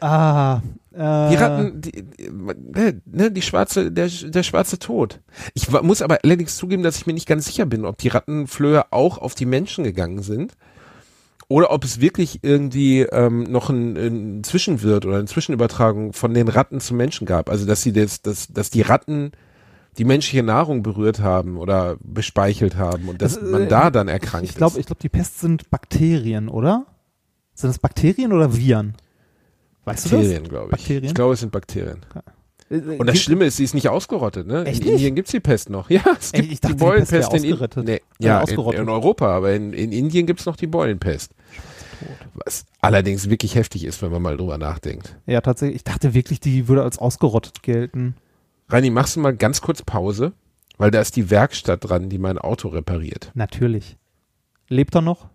Ah, Die Ratten, die, die, ne, die schwarze, der, der schwarze Tod. Ich muss aber allerdings zugeben, dass ich mir nicht ganz sicher bin, ob die Rattenflöhe auch auf die Menschen gegangen sind oder ob es wirklich irgendwie ähm, noch ein, ein Zwischenwirt oder eine Zwischenübertragung von den Ratten zum Menschen gab. Also dass sie das, dass, dass die Ratten die menschliche Nahrung berührt haben oder bespeichelt haben und dass Das, äh, man da dann erkrankt Ich glaube, ist. ich glaube, die Pest sind Bakterien, oder? Sind es Bakterien oder Viren? Weißt Bakterien, du glaube ich. Bakterien? Ich glaube, es sind Bakterien. Und das gibt- Schlimme ist, sie ist nicht ausgerottet, ne? Echt in? Indien gibt's die Pest noch. Ja, es gibt ich dachte, die die Pest Beulenpest in. Nee, Äh, ja, in, in Europa, aber in, in Indien gibt's noch die Beulenpest. Was allerdings wirklich heftig ist, wenn man mal drüber nachdenkt. Ja, tatsächlich. Ich dachte wirklich, die würde als ausgerottet gelten. Reini, machst du mal ganz kurz Pause? Weil da ist die Werkstatt dran, die mein Auto repariert. Natürlich. Lebt er noch?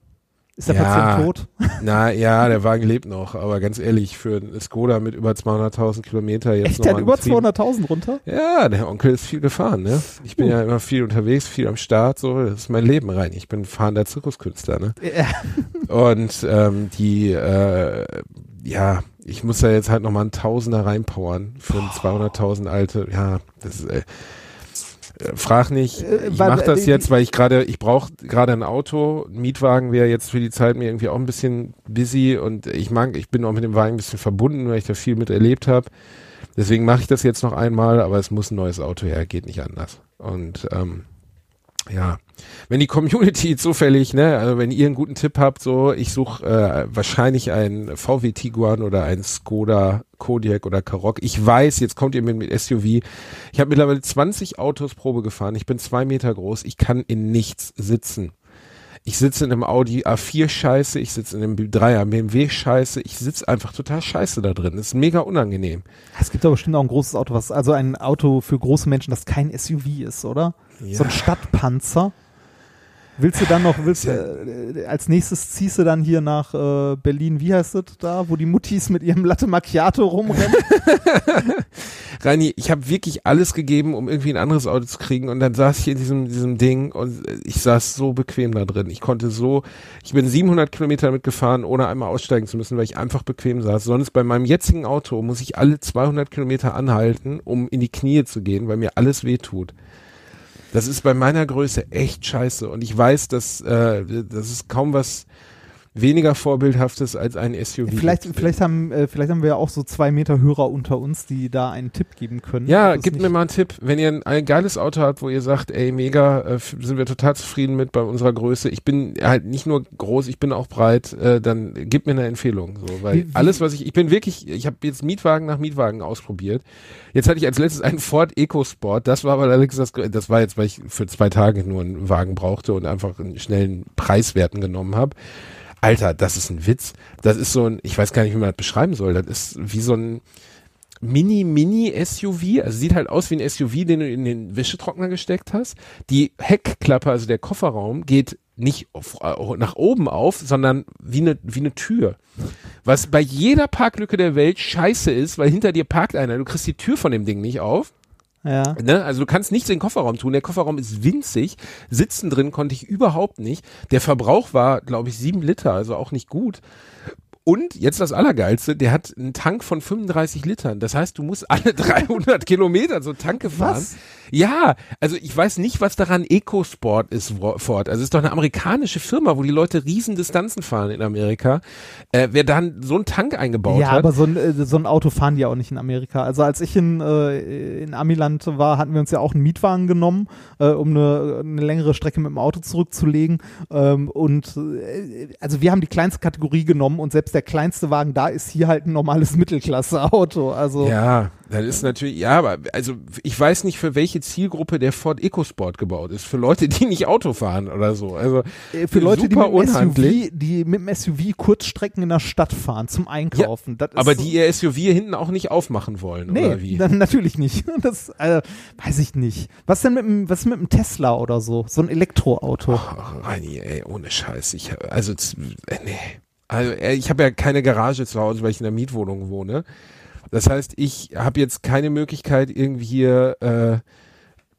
Ist der Ja. Patient tot? Na ja, der Wagen lebt noch, aber ganz ehrlich, für einen Skoda mit über 200.000 Kilometer jetzt Echt, noch über einen Betrieb- 200.000 runter? Ja, der Onkel ist viel gefahren, ne? Ich bin ja immer viel unterwegs, viel am Start, so, das ist mein Leben rein. Ich bin fahrender Zirkuskünstler, ne? Ja. Und ähm, die, äh, ja, ich muss da jetzt halt nochmal einen Tausender reinpowern für einen 200.000 alte, ja, das ist, äh, frag nicht, Äh, ich mach äh, das jetzt, weil ich gerade, ich brauche gerade ein Auto, ein Mietwagen wäre jetzt für die Zeit mir irgendwie auch ein bisschen busy und ich mag, ich bin auch mit dem Wagen ein bisschen verbunden, weil ich da viel mit erlebt habe. Deswegen mache ich das jetzt noch einmal, aber es muss ein neues Auto her, geht nicht anders. Und ähm, ja, wenn die Community zufällig, ne, also wenn ihr einen guten Tipp habt, so, ich suche äh, wahrscheinlich einen VW Tiguan oder einen Skoda Kodiaq oder Karoq. Ich weiß, jetzt kommt ihr mit, mit SUV. Ich habe mittlerweile 20 Autos Probe gefahren. Ich bin zwei Meter groß. Ich kann in nichts sitzen. Ich sitze in einem Audi A4 scheiße, ich sitze in einem 3er BMW scheiße, ich sitze einfach total scheiße da drin. Das ist mega unangenehm. Es gibt aber bestimmt auch ein großes Auto, was, also ein Auto für große Menschen, das kein SUV ist, oder? Ja. So ein Stadtpanzer. Willst du dann noch, willst, äh, als nächstes ziehst du dann hier nach äh, Berlin, wie heißt das da, wo die Muttis mit ihrem Latte Macchiato rumrennen? Reini, ich habe wirklich alles gegeben, um irgendwie ein anderes Auto zu kriegen und dann saß ich in diesem, diesem Ding und äh, ich saß so bequem da drin. Ich konnte so, ich bin 700 Kilometer damit gefahren, ohne einmal aussteigen zu müssen, weil ich einfach bequem saß. Sonst bei meinem jetzigen Auto muss ich alle 200 Kilometer anhalten, um in die Knie zu gehen, weil mir alles weh tut. Das ist bei meiner Größe echt scheiße. Und ich weiß, dass äh, das ist kaum was weniger vorbildhaftes als ein SUV. vielleicht, vielleicht haben, äh, vielleicht haben wir ja auch so zwei Meter Hörer unter uns, die da einen Tipp geben können. Ja, gebt mir mal einen Tipp. Wenn ihr ein, ein geiles Auto habt, wo ihr sagt, ey, mega, äh, sind wir total zufrieden mit bei unserer Größe. Ich bin halt nicht nur groß, ich bin auch breit, äh, dann gebt mir eine Empfehlung. So, weil Wie- wie- alles, was ich, ich bin wirklich, ich habe jetzt Mietwagen nach Mietwagen ausprobiert. Jetzt hatte ich als letztes einen Ford EcoSport. Das war aber allerdings das, das war jetzt, weil ich für zwei Tage nur einen Wagen brauchte und einfach einen schnellen Preiswerten genommen habe. Alter, das ist ein Witz. Das ist so ein, ich weiß gar nicht, wie man das beschreiben soll. Das ist wie so ein, Mini-Mini-SUV, also sieht halt aus wie ein SUV, den du in den Wäschetrockner gesteckt hast. Die Heckklappe, also der Kofferraum, geht nicht auf, äh, nach oben auf, sondern wie eine, wie eine Tür. Was bei jeder Parklücke der Welt scheiße ist, weil hinter dir parkt einer, du kriegst die Tür von dem Ding nicht auf. Ja. Ne? Also du kannst nichts in den Kofferraum tun. Der Kofferraum ist winzig. Sitzen drin konnte ich überhaupt nicht. Der Verbrauch war, glaube ich, sieben Liter, also auch nicht gut. Und jetzt das Allergeilste, der hat einen Tank von 35 Litern. Das heißt, du musst alle 300 Kilometer so Tanke fahren. Was? Ja, also ich weiß nicht, was daran EcoSport ist, Ford. Also es ist doch eine amerikanische Firma, wo die Leute riesen Distanzen fahren in Amerika. Äh, wer dann so einen Tank eingebaut Ja, hat. aber so ein, äh, so ein Auto fahren die ja auch nicht in Amerika. Also als ich in, äh, in Amiland war, hatten wir uns ja auch einen Mietwagen genommen, äh, um eine, eine längere Strecke mit dem Auto zurückzulegen. Ähm, und äh, also wir haben die kleinste Kategorie genommen und selbst der kleinste Wagen da ist hier halt ein normales Mittelklasse-Auto. Also Ja, das ist natürlich, ja, aber also ich weiß nicht, für welche Zielgruppe der Ford EcoSport gebaut ist. Für Leute, die nicht Auto fahren oder so. Also äh, für Leute, die mit, dem unhandlich. SUV, die mit dem SUV Kurzstrecken in der Stadt fahren zum Einkaufen. Ist Aber die ihr SUV hinten auch nicht aufmachen wollen, Nee, oder wie? dann natürlich nicht. Das äh, weiß ich nicht. Was denn mit dem, was mit dem Tesla oder so? So ein Elektroauto. Ach, Reini, ey, ohne Scheiß. Ich, also, äh, nee. Also, äh, ich habe ja keine Garage zu Hause, weil ich in der Mietwohnung wohne. Das heißt, ich habe jetzt keine Möglichkeit, irgendwie hier äh,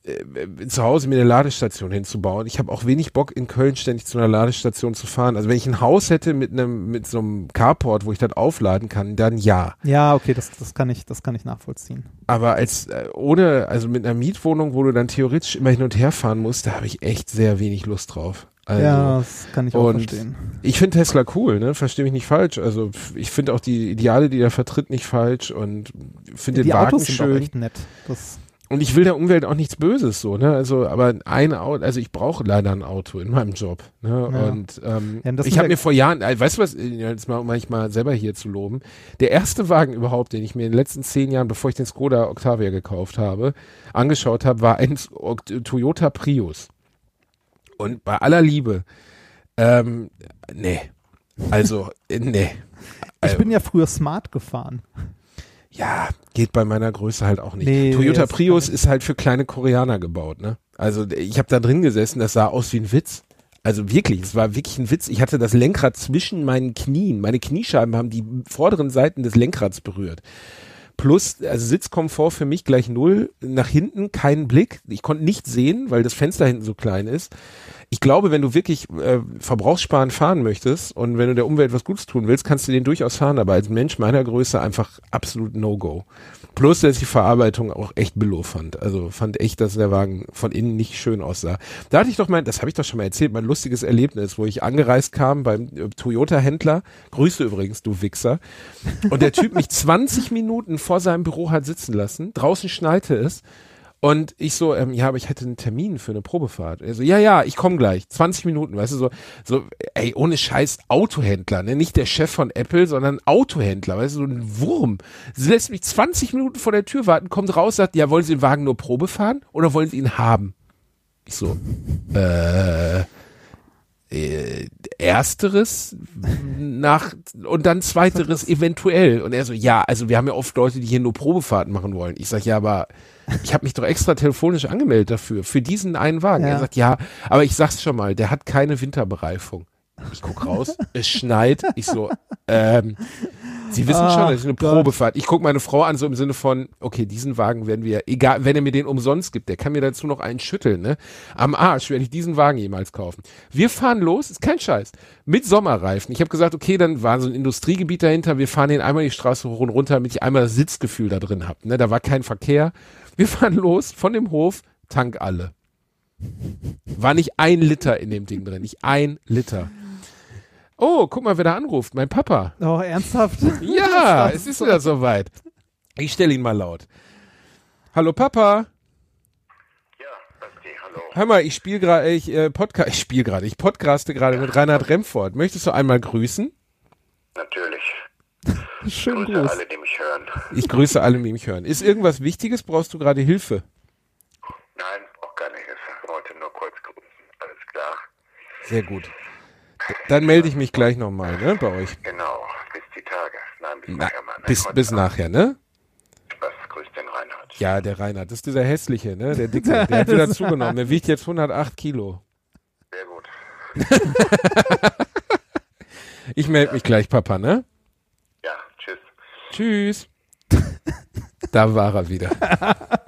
äh, zu Hause mir eine Ladestation hinzubauen. Ich habe auch wenig Bock, in Köln ständig zu einer Ladestation zu fahren. Also wenn ich ein Haus hätte mit einem mit so einem Carport, wo ich das aufladen kann, dann ja. Ja, okay, das, das kann ich, das kann ich nachvollziehen. Aber als äh, ohne, also mit einer Mietwohnung, wo du dann theoretisch immer hin und her fahren musst, da habe ich echt sehr wenig Lust drauf. Also, ja, das kann ich auch und verstehen. Ich finde Tesla cool, ne? Verstehe mich nicht falsch. Also ich finde auch die Ideale, die er vertritt, nicht falsch und finde den Die Wagen Autos sind auch schön. echt nett. Das, Und ich will der Umwelt auch nichts Böses so, ne? Also, aber ein Auto, also ich brauche leider ein Auto in meinem Job. Ne? Ja. Und ähm, Ja, ich sind habe ja- mir vor Jahren, äh, weißt du was, äh, jetzt mal, um manchmal selber hier zu loben, der erste Wagen überhaupt, den ich mir in den letzten zehn Jahren, bevor ich den Skoda Octavia gekauft habe, angeschaut habe, war ein Toyota Prius. Und bei aller Liebe, ähm, nee. Also, äh, nee. ich Also, bin ja früher Smart gefahren. ja, geht bei meiner Größe halt auch nicht. Nee, Toyota Prius ist halt für kleine Koreaner gebaut, ne? Also ich habe da drin gesessen, das sah aus wie ein Witz. Also wirklich, es war wirklich ein Witz. Ich hatte das Lenkrad zwischen meinen Knien. Meine Kniescheiben haben die vorderen Seiten des Lenkrads berührt. Plus, also Sitzkomfort für mich gleich null. Nach hinten keinen Blick. Ich konnte nicht sehen, weil das Fenster hinten so klein ist. Ich glaube, wenn du wirklich äh, verbrauchssparend fahren möchtest und wenn du der Umwelt was Gutes tun willst, kannst du den durchaus fahren. Aber als Mensch meiner Größe einfach absolut No-Go. Plus, dass ich die Verarbeitung auch echt below fand. Also fand echt, dass der Wagen von innen nicht schön aussah. Da hatte ich doch mein, das habe ich doch schon mal erzählt, mein lustiges Erlebnis, wo ich angereist kam beim äh, Toyota-Händler. Grüße übrigens, du Wichser. Und der Typ mich 20 Minuten vor seinem Büro hat sitzen lassen. Draußen schnallte es. Und ich so, ähm, ja, aber ich hätte einen Termin für eine Probefahrt. Er so, ja, ja, ich komme gleich. 20 Minuten, weißt du, so, so, ey, ohne Scheiß Autohändler, ne? Nicht der Chef von Apple, sondern Autohändler, weißt du, so ein Wurm. Sie lässt mich 20 Minuten vor der Tür warten, kommt raus, sagt, ja, wollen Sie den Wagen nur Probe fahren oder wollen Sie ihn haben? Ich so, äh, äh, ersteres nach und dann zweiteres eventuell und er so ja also wir haben ja oft Leute die hier nur Probefahrten machen wollen ich sag ja aber ich habe mich doch extra telefonisch angemeldet dafür für diesen einen Wagen Ja. er sagt ja aber ich sag's schon mal der hat keine Winterbereifung ich guck raus es schneit ich so ähm, Sie wissen schon, das ist eine Gott. Probefahrt. Ich gucke meine Frau an, so im Sinne von, okay, diesen Wagen werden wir, egal, wenn er mir den umsonst gibt, der kann mir dazu noch einen schütteln, ne? Am Arsch werde ich diesen Wagen jemals kaufen. Wir fahren los, ist kein Scheiß, mit Sommerreifen. Ich habe gesagt, okay, dann war so ein Industriegebiet dahinter, wir fahren den einmal die Straße hoch und runter, damit ich einmal das Sitzgefühl da drin habe. Ne? Da war kein Verkehr. Wir fahren los von dem Hof, Tank alle. War nicht ein Liter in dem Ding drin, nicht ein Liter. Oh, guck mal, wer da anruft. Mein Papa. Oh, ernsthaft? Ja, es ist wieder soweit. Ich stelle ihn mal laut. Hallo Papa. Ja, Basti, hallo. Hör mal, ich spiele gerade, ich äh, Podcast, ich spiele gerade, ich podcaste gerade mit Reinhard Remford. Möchtest du einmal grüßen? Natürlich. Schönen Grüße Gruß. alle, die mich hören. Ich grüße alle, die mich hören. Ist irgendwas Wichtiges? Brauchst du gerade Hilfe? Nein, auch keine Hilfe. Ich wollte nur kurz grüßen. Alles klar. Sehr gut. Dann melde ich mich gleich nochmal, ne, bei euch. Genau. Bis die Tage. Nein, bis Na, nachher mal. Ne? bis, bis nachher, ne? Ja, der Reinhard, das ist dieser hässliche, ne? Der Dicke, der hat wieder zugenommen. Der wiegt jetzt 108 Kilo. Sehr gut. Ich melde mich gleich, Papa, ne? Tschüss. Da war er wieder.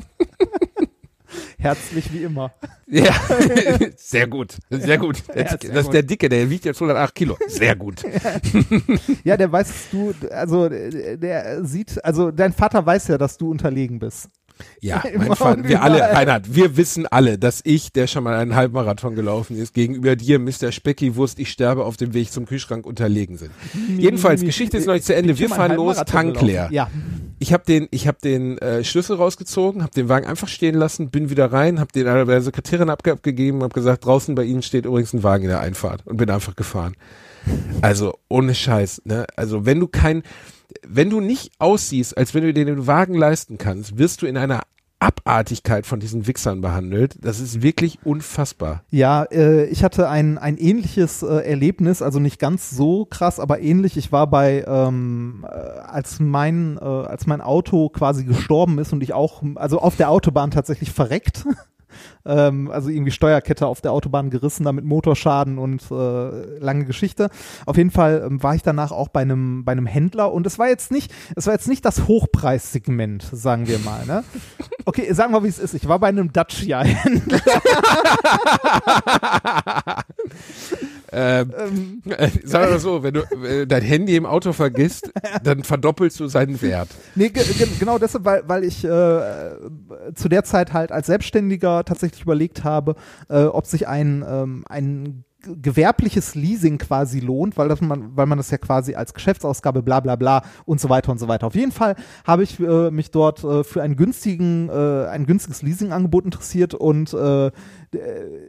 Herzlich wie immer. Ja, sehr gut, sehr gut. Der Ja, Dicke, sehr das ist gut. der Dicke, der wiegt jetzt 108 Kilo. Sehr gut. Ja, der weißt du, also der sieht, also dein Vater weiß ja, dass du unterlegen bist. Ja, mein Vater, wir alle. Reinhard, wir wissen alle, dass ich, der schon mal einen Halbmarathon gelaufen ist, gegenüber dir, Mr. Speckiwurst, ich sterbe auf dem Weg zum Kühlschrank unterlegen sind. Jedenfalls, Geschichte ist noch nicht zu Ende. Wir fahren los, Tank leer. Ja, Ich habe den, ich habe den äh, Schlüssel rausgezogen, habe den Wagen einfach stehen lassen, bin wieder rein, habe den einer der Sekretärin abge abgegeben, habe gesagt, draußen bei Ihnen steht übrigens ein Wagen in der Einfahrt und bin einfach gefahren. Also ohne Scheiß, ne? Also wenn du kein, wenn du nicht aussiehst, als wenn du dir den Wagen leisten kannst, wirst du in einer Abartigkeit von diesen Wichsern behandelt. Das ist wirklich unfassbar. Ja, äh, ich hatte ein, ein ähnliches äh, Erlebnis, also nicht ganz so krass, aber ähnlich. Ich war bei, ähm, äh, als mein, äh, als mein Auto quasi gestorben ist und ich auch, also auf der Autobahn tatsächlich verreckt. ähm, also irgendwie Steuerkette auf der Autobahn gerissen, damit Motorschaden und äh, lange Geschichte. Auf jeden Fall ähm, war ich danach auch bei einem bei einem Händler und es war jetzt nicht, es war jetzt nicht das Hochpreissegment, sagen wir mal. Ne? Okay, sagen wir wie es ist. Ich war bei einem Dacia-Händler. Ähm, äh, sag mal so, wenn du äh, dein Handy im Auto vergisst, dann verdoppelst du seinen Wert. Nee, ge ge genau deshalb, weil, weil ich äh, zu der Zeit halt als Selbstständiger tatsächlich überlegt habe, äh, ob sich ein, ähm, ein gewerbliches Leasing quasi lohnt, weil, das man, weil man das ja quasi als Geschäftsausgabe bla bla bla und so weiter und so weiter. Auf jeden Fall habe ich äh, mich dort äh, für einen günstigen, äh, ein günstiges Leasingangebot interessiert und äh,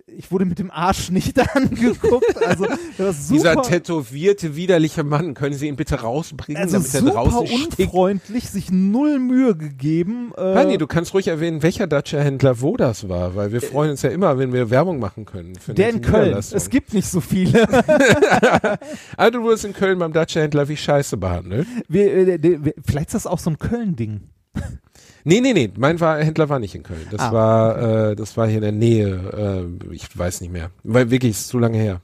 ich wurde mit dem Arsch nicht angeguckt. Also das Dieser super, tätowierte, widerliche Mann, können Sie ihn bitte rausbringen, also damit er super draußen stinkt? unfreundlich, sich null Mühe gegeben. Äh, du kannst ruhig erwähnen, welcher Dacia-Händler wo das war, weil wir freuen uns ja immer, wenn wir Werbung machen können. Für Der in Köln. Es gibt nicht so viele. Ah, du wurdest in Köln beim Dacia-Händler wie scheiße behandelt? wir, äh, de- wir, vielleicht ist das auch so ein Köln-Ding. Nee, nee, nee, mein war, Händler war nicht in Köln. Das Ah, war, äh, das war hier in der Nähe, äh, ich weiß nicht mehr. Weil wirklich, ist zu lange her.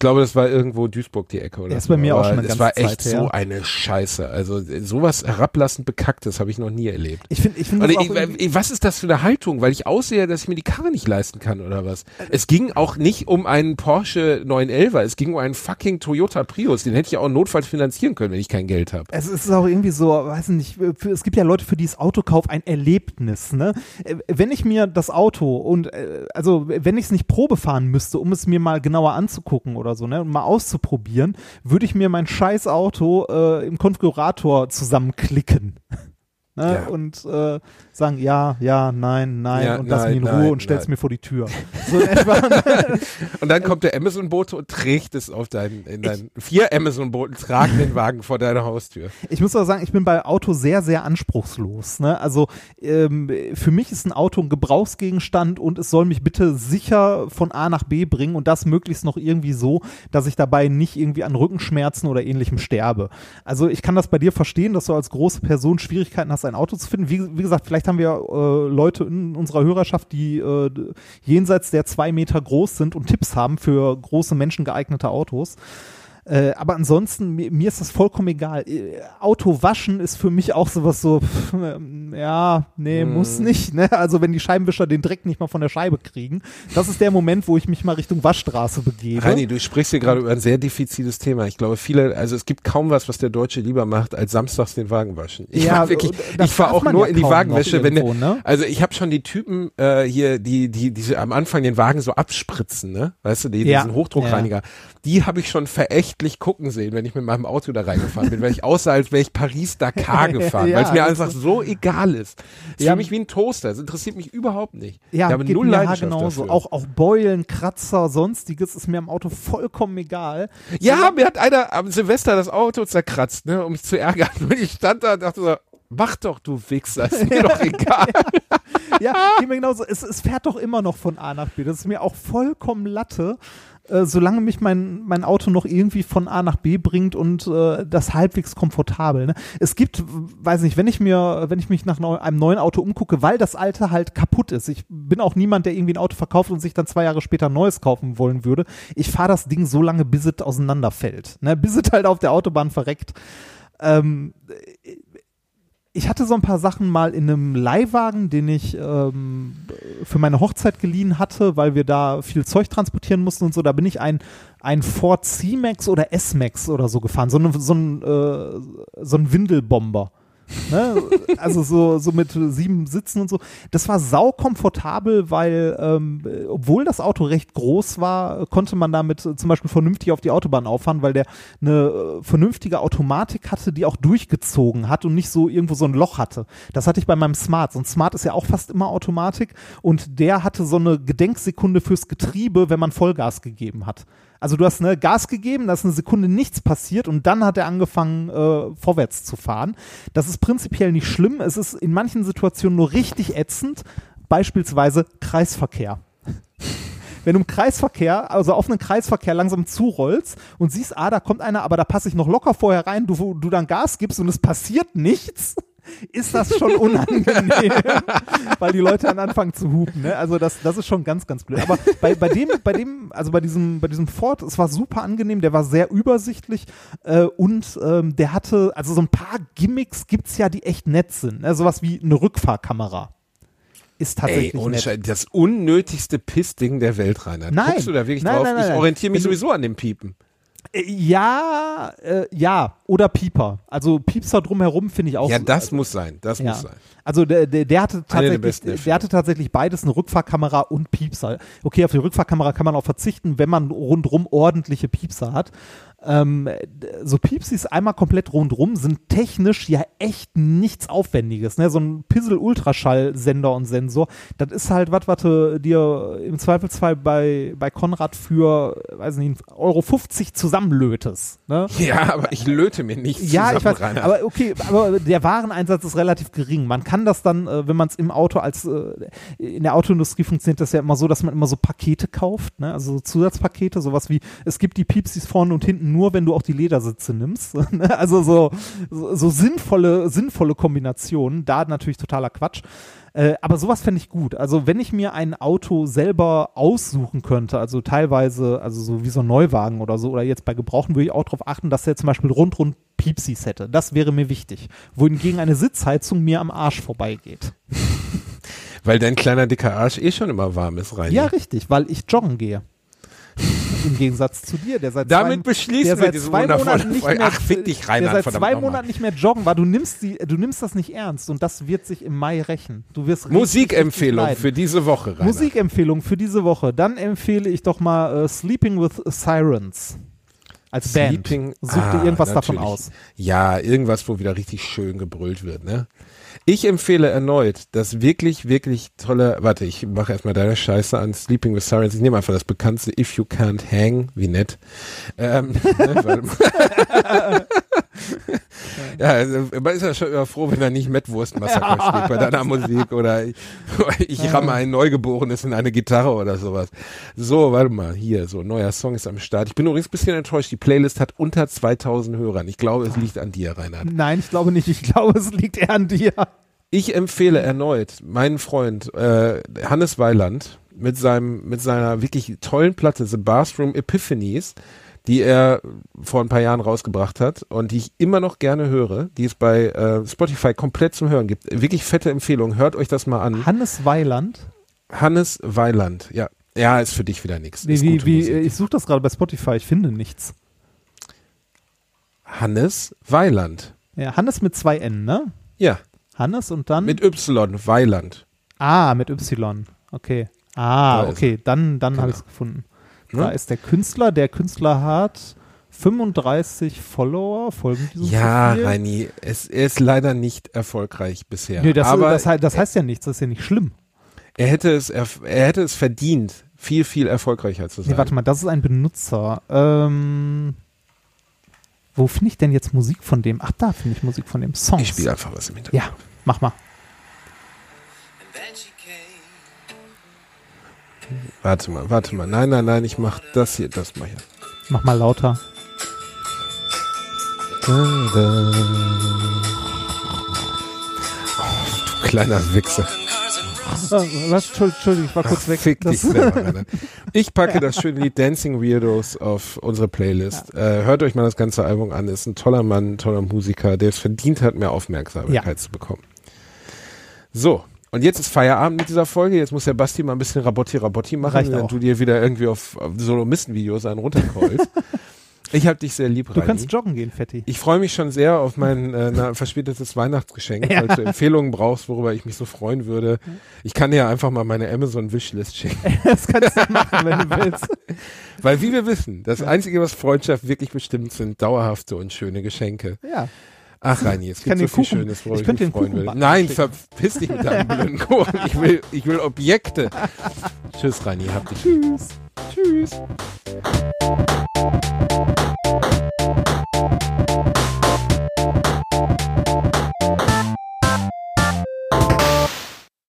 Ich glaube, das war irgendwo Duisburg die Ecke oder Ja, ist bei mir auch Aber schon eine Es ganze war echt Zeit so eine Scheiße. Also sowas herablassend Bekacktes habe ich noch nie erlebt. Ich finde, ich finde das auch was ist das für eine Haltung? Weil ich aussehe, dass ich mir die Karre nicht leisten kann oder was? Es ging auch nicht um einen Porsche 911, es ging um einen fucking Toyota Prius. Den hätte ich auch notfalls finanzieren können, wenn ich kein Geld habe. es ist auch irgendwie so, weiß nicht, für, es gibt ja Leute, für die ist Autokauf ein Erlebnis, ne? Äh, Wenn ich mir das Auto und, äh, also, wenn ich es nicht Probe fahren müsste, um es mir mal genauer anzugucken oder so, ne, und mal auszuprobieren, würde ich mir mein scheiß Auto äh, im Konfigurator zusammenklicken. Ne? Ja. Und äh, sagen, ja, ja, nein, nein, Ja, und lass mich in nein, Ruhe nein, und stell's nein. mir vor die Tür. So etwa. Und dann kommt der Amazon-Bote und trägt es auf deinen, in deinen, vier Amazon-Boten tragen den Wagen vor deiner Haustür. Ich muss aber sagen, ich bin bei Auto sehr, sehr anspruchslos. Ne? Also ähm, für mich ist ein Auto ein Gebrauchsgegenstand und es soll mich bitte sicher von A nach B bringen und das möglichst noch irgendwie so, dass ich dabei nicht irgendwie an Rückenschmerzen oder ähnlichem sterbe. Also ich kann das bei dir verstehen, dass du als große Person Schwierigkeiten hast, ein Auto zu finden. Wie, wie gesagt, vielleicht haben wir äh, Leute in unserer Hörerschaft, die äh, jenseits der zwei Meter groß sind und Tipps haben für große Menschen geeignete Autos. Äh, aber ansonsten, mir, mir ist das vollkommen egal. Äh, Auto waschen ist für mich auch sowas so, pff, ähm, ja, nee, muss nicht. Ne? Also wenn die Scheibenwischer den Dreck nicht mal von der Scheibe kriegen, das ist der Moment, wo ich mich mal Richtung Waschstraße begebe. Reini, du sprichst hier gerade über ein sehr diffiziles Thema. Ich glaube, viele, also es gibt kaum was, was der Deutsche lieber macht, als samstags den Wagen waschen. Ich Ja, wirklich, das ich fahre auch nur ja in die Wagenwäsche, wenn der, irgendwo, ne? also ich habe schon die Typen äh, hier, die, die, diese am Anfang den Wagen so abspritzen, ne? Weißt du, die, Ja. diesen Hochdruckreiniger. Die habe ich schon verächtlich gucken sehen, wenn ich mit meinem Auto da reingefahren bin, weil ich aussah, als wäre ich Paris-Dakar gefahren, Ja, weil es mir einfach so egal ist. Es Ja. für mich wie ein Toaster. Es interessiert mich überhaupt nicht. Ja, ich habe geht null mir Leidenschaft genauso. dafür. Auch, auch Beulen, Kratzer, sonstiges ist mir am Auto vollkommen egal. Ja, mir hat einer am Silvester das Auto zerkratzt, ne, um mich zu ärgern. Und ich stand da und dachte so, mach doch, du Wichser, ist mir doch egal. Ja, geht mir genauso. Es, es fährt doch immer noch von A nach B. Das ist mir auch vollkommen Latte. Äh, solange mich mein, mein Auto noch irgendwie von A nach B bringt und äh, das halbwegs komfortabel. Ne? Es gibt, weiß nicht, wenn ich mir, wenn ich mich nach einem neuen Auto umgucke, weil das alte halt kaputt ist. Ich bin auch niemand, der irgendwie ein Auto verkauft und sich dann zwei Jahre später ein neues kaufen wollen würde. Ich fahre das Ding so lange, bis es auseinanderfällt. Ne? Bis es halt auf der Autobahn verreckt. Ähm, ich hatte so ein paar Sachen mal in einem Leihwagen, den ich ähm, für meine Hochzeit geliehen hatte, weil wir da viel Zeug transportieren mussten und so. Da bin ich ein, ein Ford C-Max oder S-Max oder so gefahren. So, eine, so, ein, äh, so ein Windelbomber. Ne? Also so, so mit sieben Sitzen und so. Das war saukomfortabel, weil ähm, obwohl das Auto recht groß war, konnte man damit zum Beispiel vernünftig auf die Autobahn auffahren, weil der eine äh, vernünftige Automatik hatte, die auch durchgezogen hat und nicht so irgendwo so ein Loch hatte. Das hatte ich bei meinem Smart. So ein Smart ist ja auch fast immer Automatik und der hatte so eine Gedenksekunde fürs Getriebe, wenn man Vollgas gegeben hat. Also du hast ne, Gas gegeben, da ist eine Sekunde nichts passiert und dann hat er angefangen, äh, vorwärts zu fahren. Das ist prinzipiell nicht schlimm. Es ist in manchen Situationen nur richtig ätzend. Beispielsweise Kreisverkehr. Wenn du im Kreisverkehr, also auf einen Kreisverkehr langsam zurollst und siehst, ah, da kommt einer, aber da passe ich noch locker vorher rein, du, du dann Gas gibst und es passiert nichts, ist das schon unangenehm, weil die Leute dann anfangen zu hupen. Ne? Also das, das ist schon ganz, ganz blöd. Aber bei, bei dem, bei dem, also bei diesem, bei diesem Ford, es war super angenehm, der war sehr übersichtlich äh, und ähm, der hatte, also so ein paar Gimmicks gibt's ja, die echt nett sind. Ne? Sowas wie eine Rückfahrkamera ist tatsächlich Ey, nett. Das unnötigste Pissding der Welt, Rainer. Nein. Guckst du da wirklich Nein, drauf? nein, nein, ich orientiere mich sowieso an dem Piepen. Äh, Ja, äh, ja, oder Pieper. Also Piepser drumherum finde ich auch. Ja, das muss sein. Das ja. muss sein. Also der, der, der hatte der tatsächlich, der Erfindungen. hatte tatsächlich beides, eine Rückfahrkamera und Piepser. Okay, auf die Rückfahrkamera kann man auch verzichten, wenn man rundrum ordentliche Piepser hat. Ähm, so Piepsis einmal komplett rundrum sind technisch ja echt nichts Aufwendiges. Ne? So ein Pissel-Ultraschall-Sender und Sensor, das ist halt was, was du dir im Zweifelsfall bei, bei Konrad für, weiß nicht, Euro 50 zusammenlötest. Ne? Ja, aber ich löte mir nichts Ja, zusammen, ich weiß, Rainer. aber okay, aber der Wareneinsatz ist relativ gering. Man kann das dann, äh, wenn man es im Auto als, äh, in der Autoindustrie funktioniert das ja immer so, dass man immer so Pakete kauft, ne? also so Zusatzpakete, sowas wie, es gibt die Piepsis vorne und hinten nur, wenn du auch die Ledersitze nimmst. ne? also so, so, so sinnvolle, sinnvolle Kombinationen, da natürlich totaler Quatsch. Äh, aber sowas fände ich gut. Also wenn ich mir ein Auto selber aussuchen könnte, also teilweise, also so wie so ein Neuwagen oder so, oder jetzt bei Gebrauchen würde ich auch darauf achten, dass der zum Beispiel rundrund Piepsis hätte. Das wäre mir wichtig. Wohingegen eine Sitzheizung mir am Arsch vorbeigeht. Weil dein kleiner dicker Arsch eh schon immer warm ist, Rainer. Ja, richtig, weil ich joggen gehe. Im Gegensatz zu dir, der seit Damit zwei, beschließen der wir zwei Monaten nicht mehr, Ach, fick dich, Reinhard, der seit zwei. Monaten nicht mehr joggen war. Du nimmst die, du nimmst das nicht ernst und das wird sich im Mai rächen. Du wirst Musikempfehlung für diese Woche, Rainer. Musikempfehlung für diese Woche. Dann empfehle ich doch mal äh, Sleeping with Sirens als Band. Sleeping, Such dir ah, irgendwas davon natürlich. aus. Ja, irgendwas, wo wieder richtig schön gebrüllt wird, ne? Ich empfehle erneut das wirklich, wirklich tolle, warte, ich mache erstmal deine Scheiße an Sleeping with Sirens. Ich nehme einfach das bekannteste If You Can't Hang, wie nett. Ähm, ne. Ja, also, man ist ja schon immer froh, wenn er nicht Mettwurst-Massaker spielt bei deiner Musik oder ich, ich ramme ein Neugeborenes in eine Gitarre oder sowas. So, warte mal, hier, so, neuer Song ist am Start. Ich bin übrigens ein bisschen enttäuscht, die Playlist hat unter 2000 Hörern. Ich glaube, es liegt an dir, Reinhard. Nein, ich glaube nicht. Ich glaube, es liegt eher an dir. Ich empfehle erneut meinen Freund äh, Hannes Weiland mit seinem mit seiner wirklich tollen Platte The Bathroom Epiphanies, die er vor ein paar Jahren rausgebracht hat und die ich immer noch gerne höre, die es bei äh, Spotify komplett zum Hören gibt. Wirklich fette Empfehlung, hört euch das mal an. Hannes Weiland. Hannes Weiland, ja. Ja, ist für dich wieder nichts. Wie, wie, wie, ich suche das gerade bei Spotify, ich finde nichts. Hannes Weiland. Ja, Hannes mit zwei N, ne? Ja, Hannes und dann. mit Y, Weiland. ah, mit Y. Okay. Ah, Da okay, dann, dann habe Genau. ich es gefunden. Ne? Da ist der Künstler. Der Künstler hat 35 Follower, folgen diesem Ja, Profil. Reini, es, er ist leider nicht erfolgreich bisher. Nee, das, aber das, heißt, das heißt ja nichts, das ist ja nicht schlimm. Er hätte es, er, er hätte es verdient, viel, viel erfolgreicher zu sein. Nee, warte mal, das ist ein Benutzer. Ähm, wo finde ich denn jetzt Musik von dem? Ach, da finde ich Musik von dem Song. Ich spiele einfach was im Hintergrund. Ja, mach mal. Warte mal, warte mal. Nein, nein, nein, ich mach das hier, das mal hier. Mach mal lauter. Da, da. Oh, du kleiner Wichser. Ah, Was? Entschuldigung, ich war kurz weg. Fick dich selber. Ich packe das schöne Lied Dancing Weirdos auf unsere Playlist. Äh, hört euch mal das ganze Album an. Ist ein toller Mann, ein toller Musiker, der es verdient hat, mehr Aufmerksamkeit Ja. zu bekommen. So. Und jetzt ist Feierabend mit dieser Folge. Jetzt muss der Basti mal ein bisschen Rabotti Rabotti machen, Reicht während auch. du dir wieder irgendwie auf, auf Solomistenvideos einen runtercallst. ich hab dich sehr lieb, Du Reini. kannst joggen gehen, Fetti. Ich freue mich schon sehr auf mein äh, na, verspätetes Weihnachtsgeschenk, Ja. falls du Empfehlungen brauchst, worüber ich mich so freuen würde. Ich kann dir ja einfach mal meine Amazon-Wishlist schicken. Das kannst du machen, wenn du willst. Weil wie wir wissen, das Einzige, was Freundschaft wirklich bestimmt, sind dauerhafte und schöne Geschenke. Ja. Ach, Reini, es kann gibt so viel Kuchen- Schönes, worüber ich ich, könnte mich den freuen Kuchen will. Nein, verpiss dich mit deinem blöden Kuchen. Ich will, ich will Objekte. Tschüss, Reini, hab dich. Tschüss. Tschüss.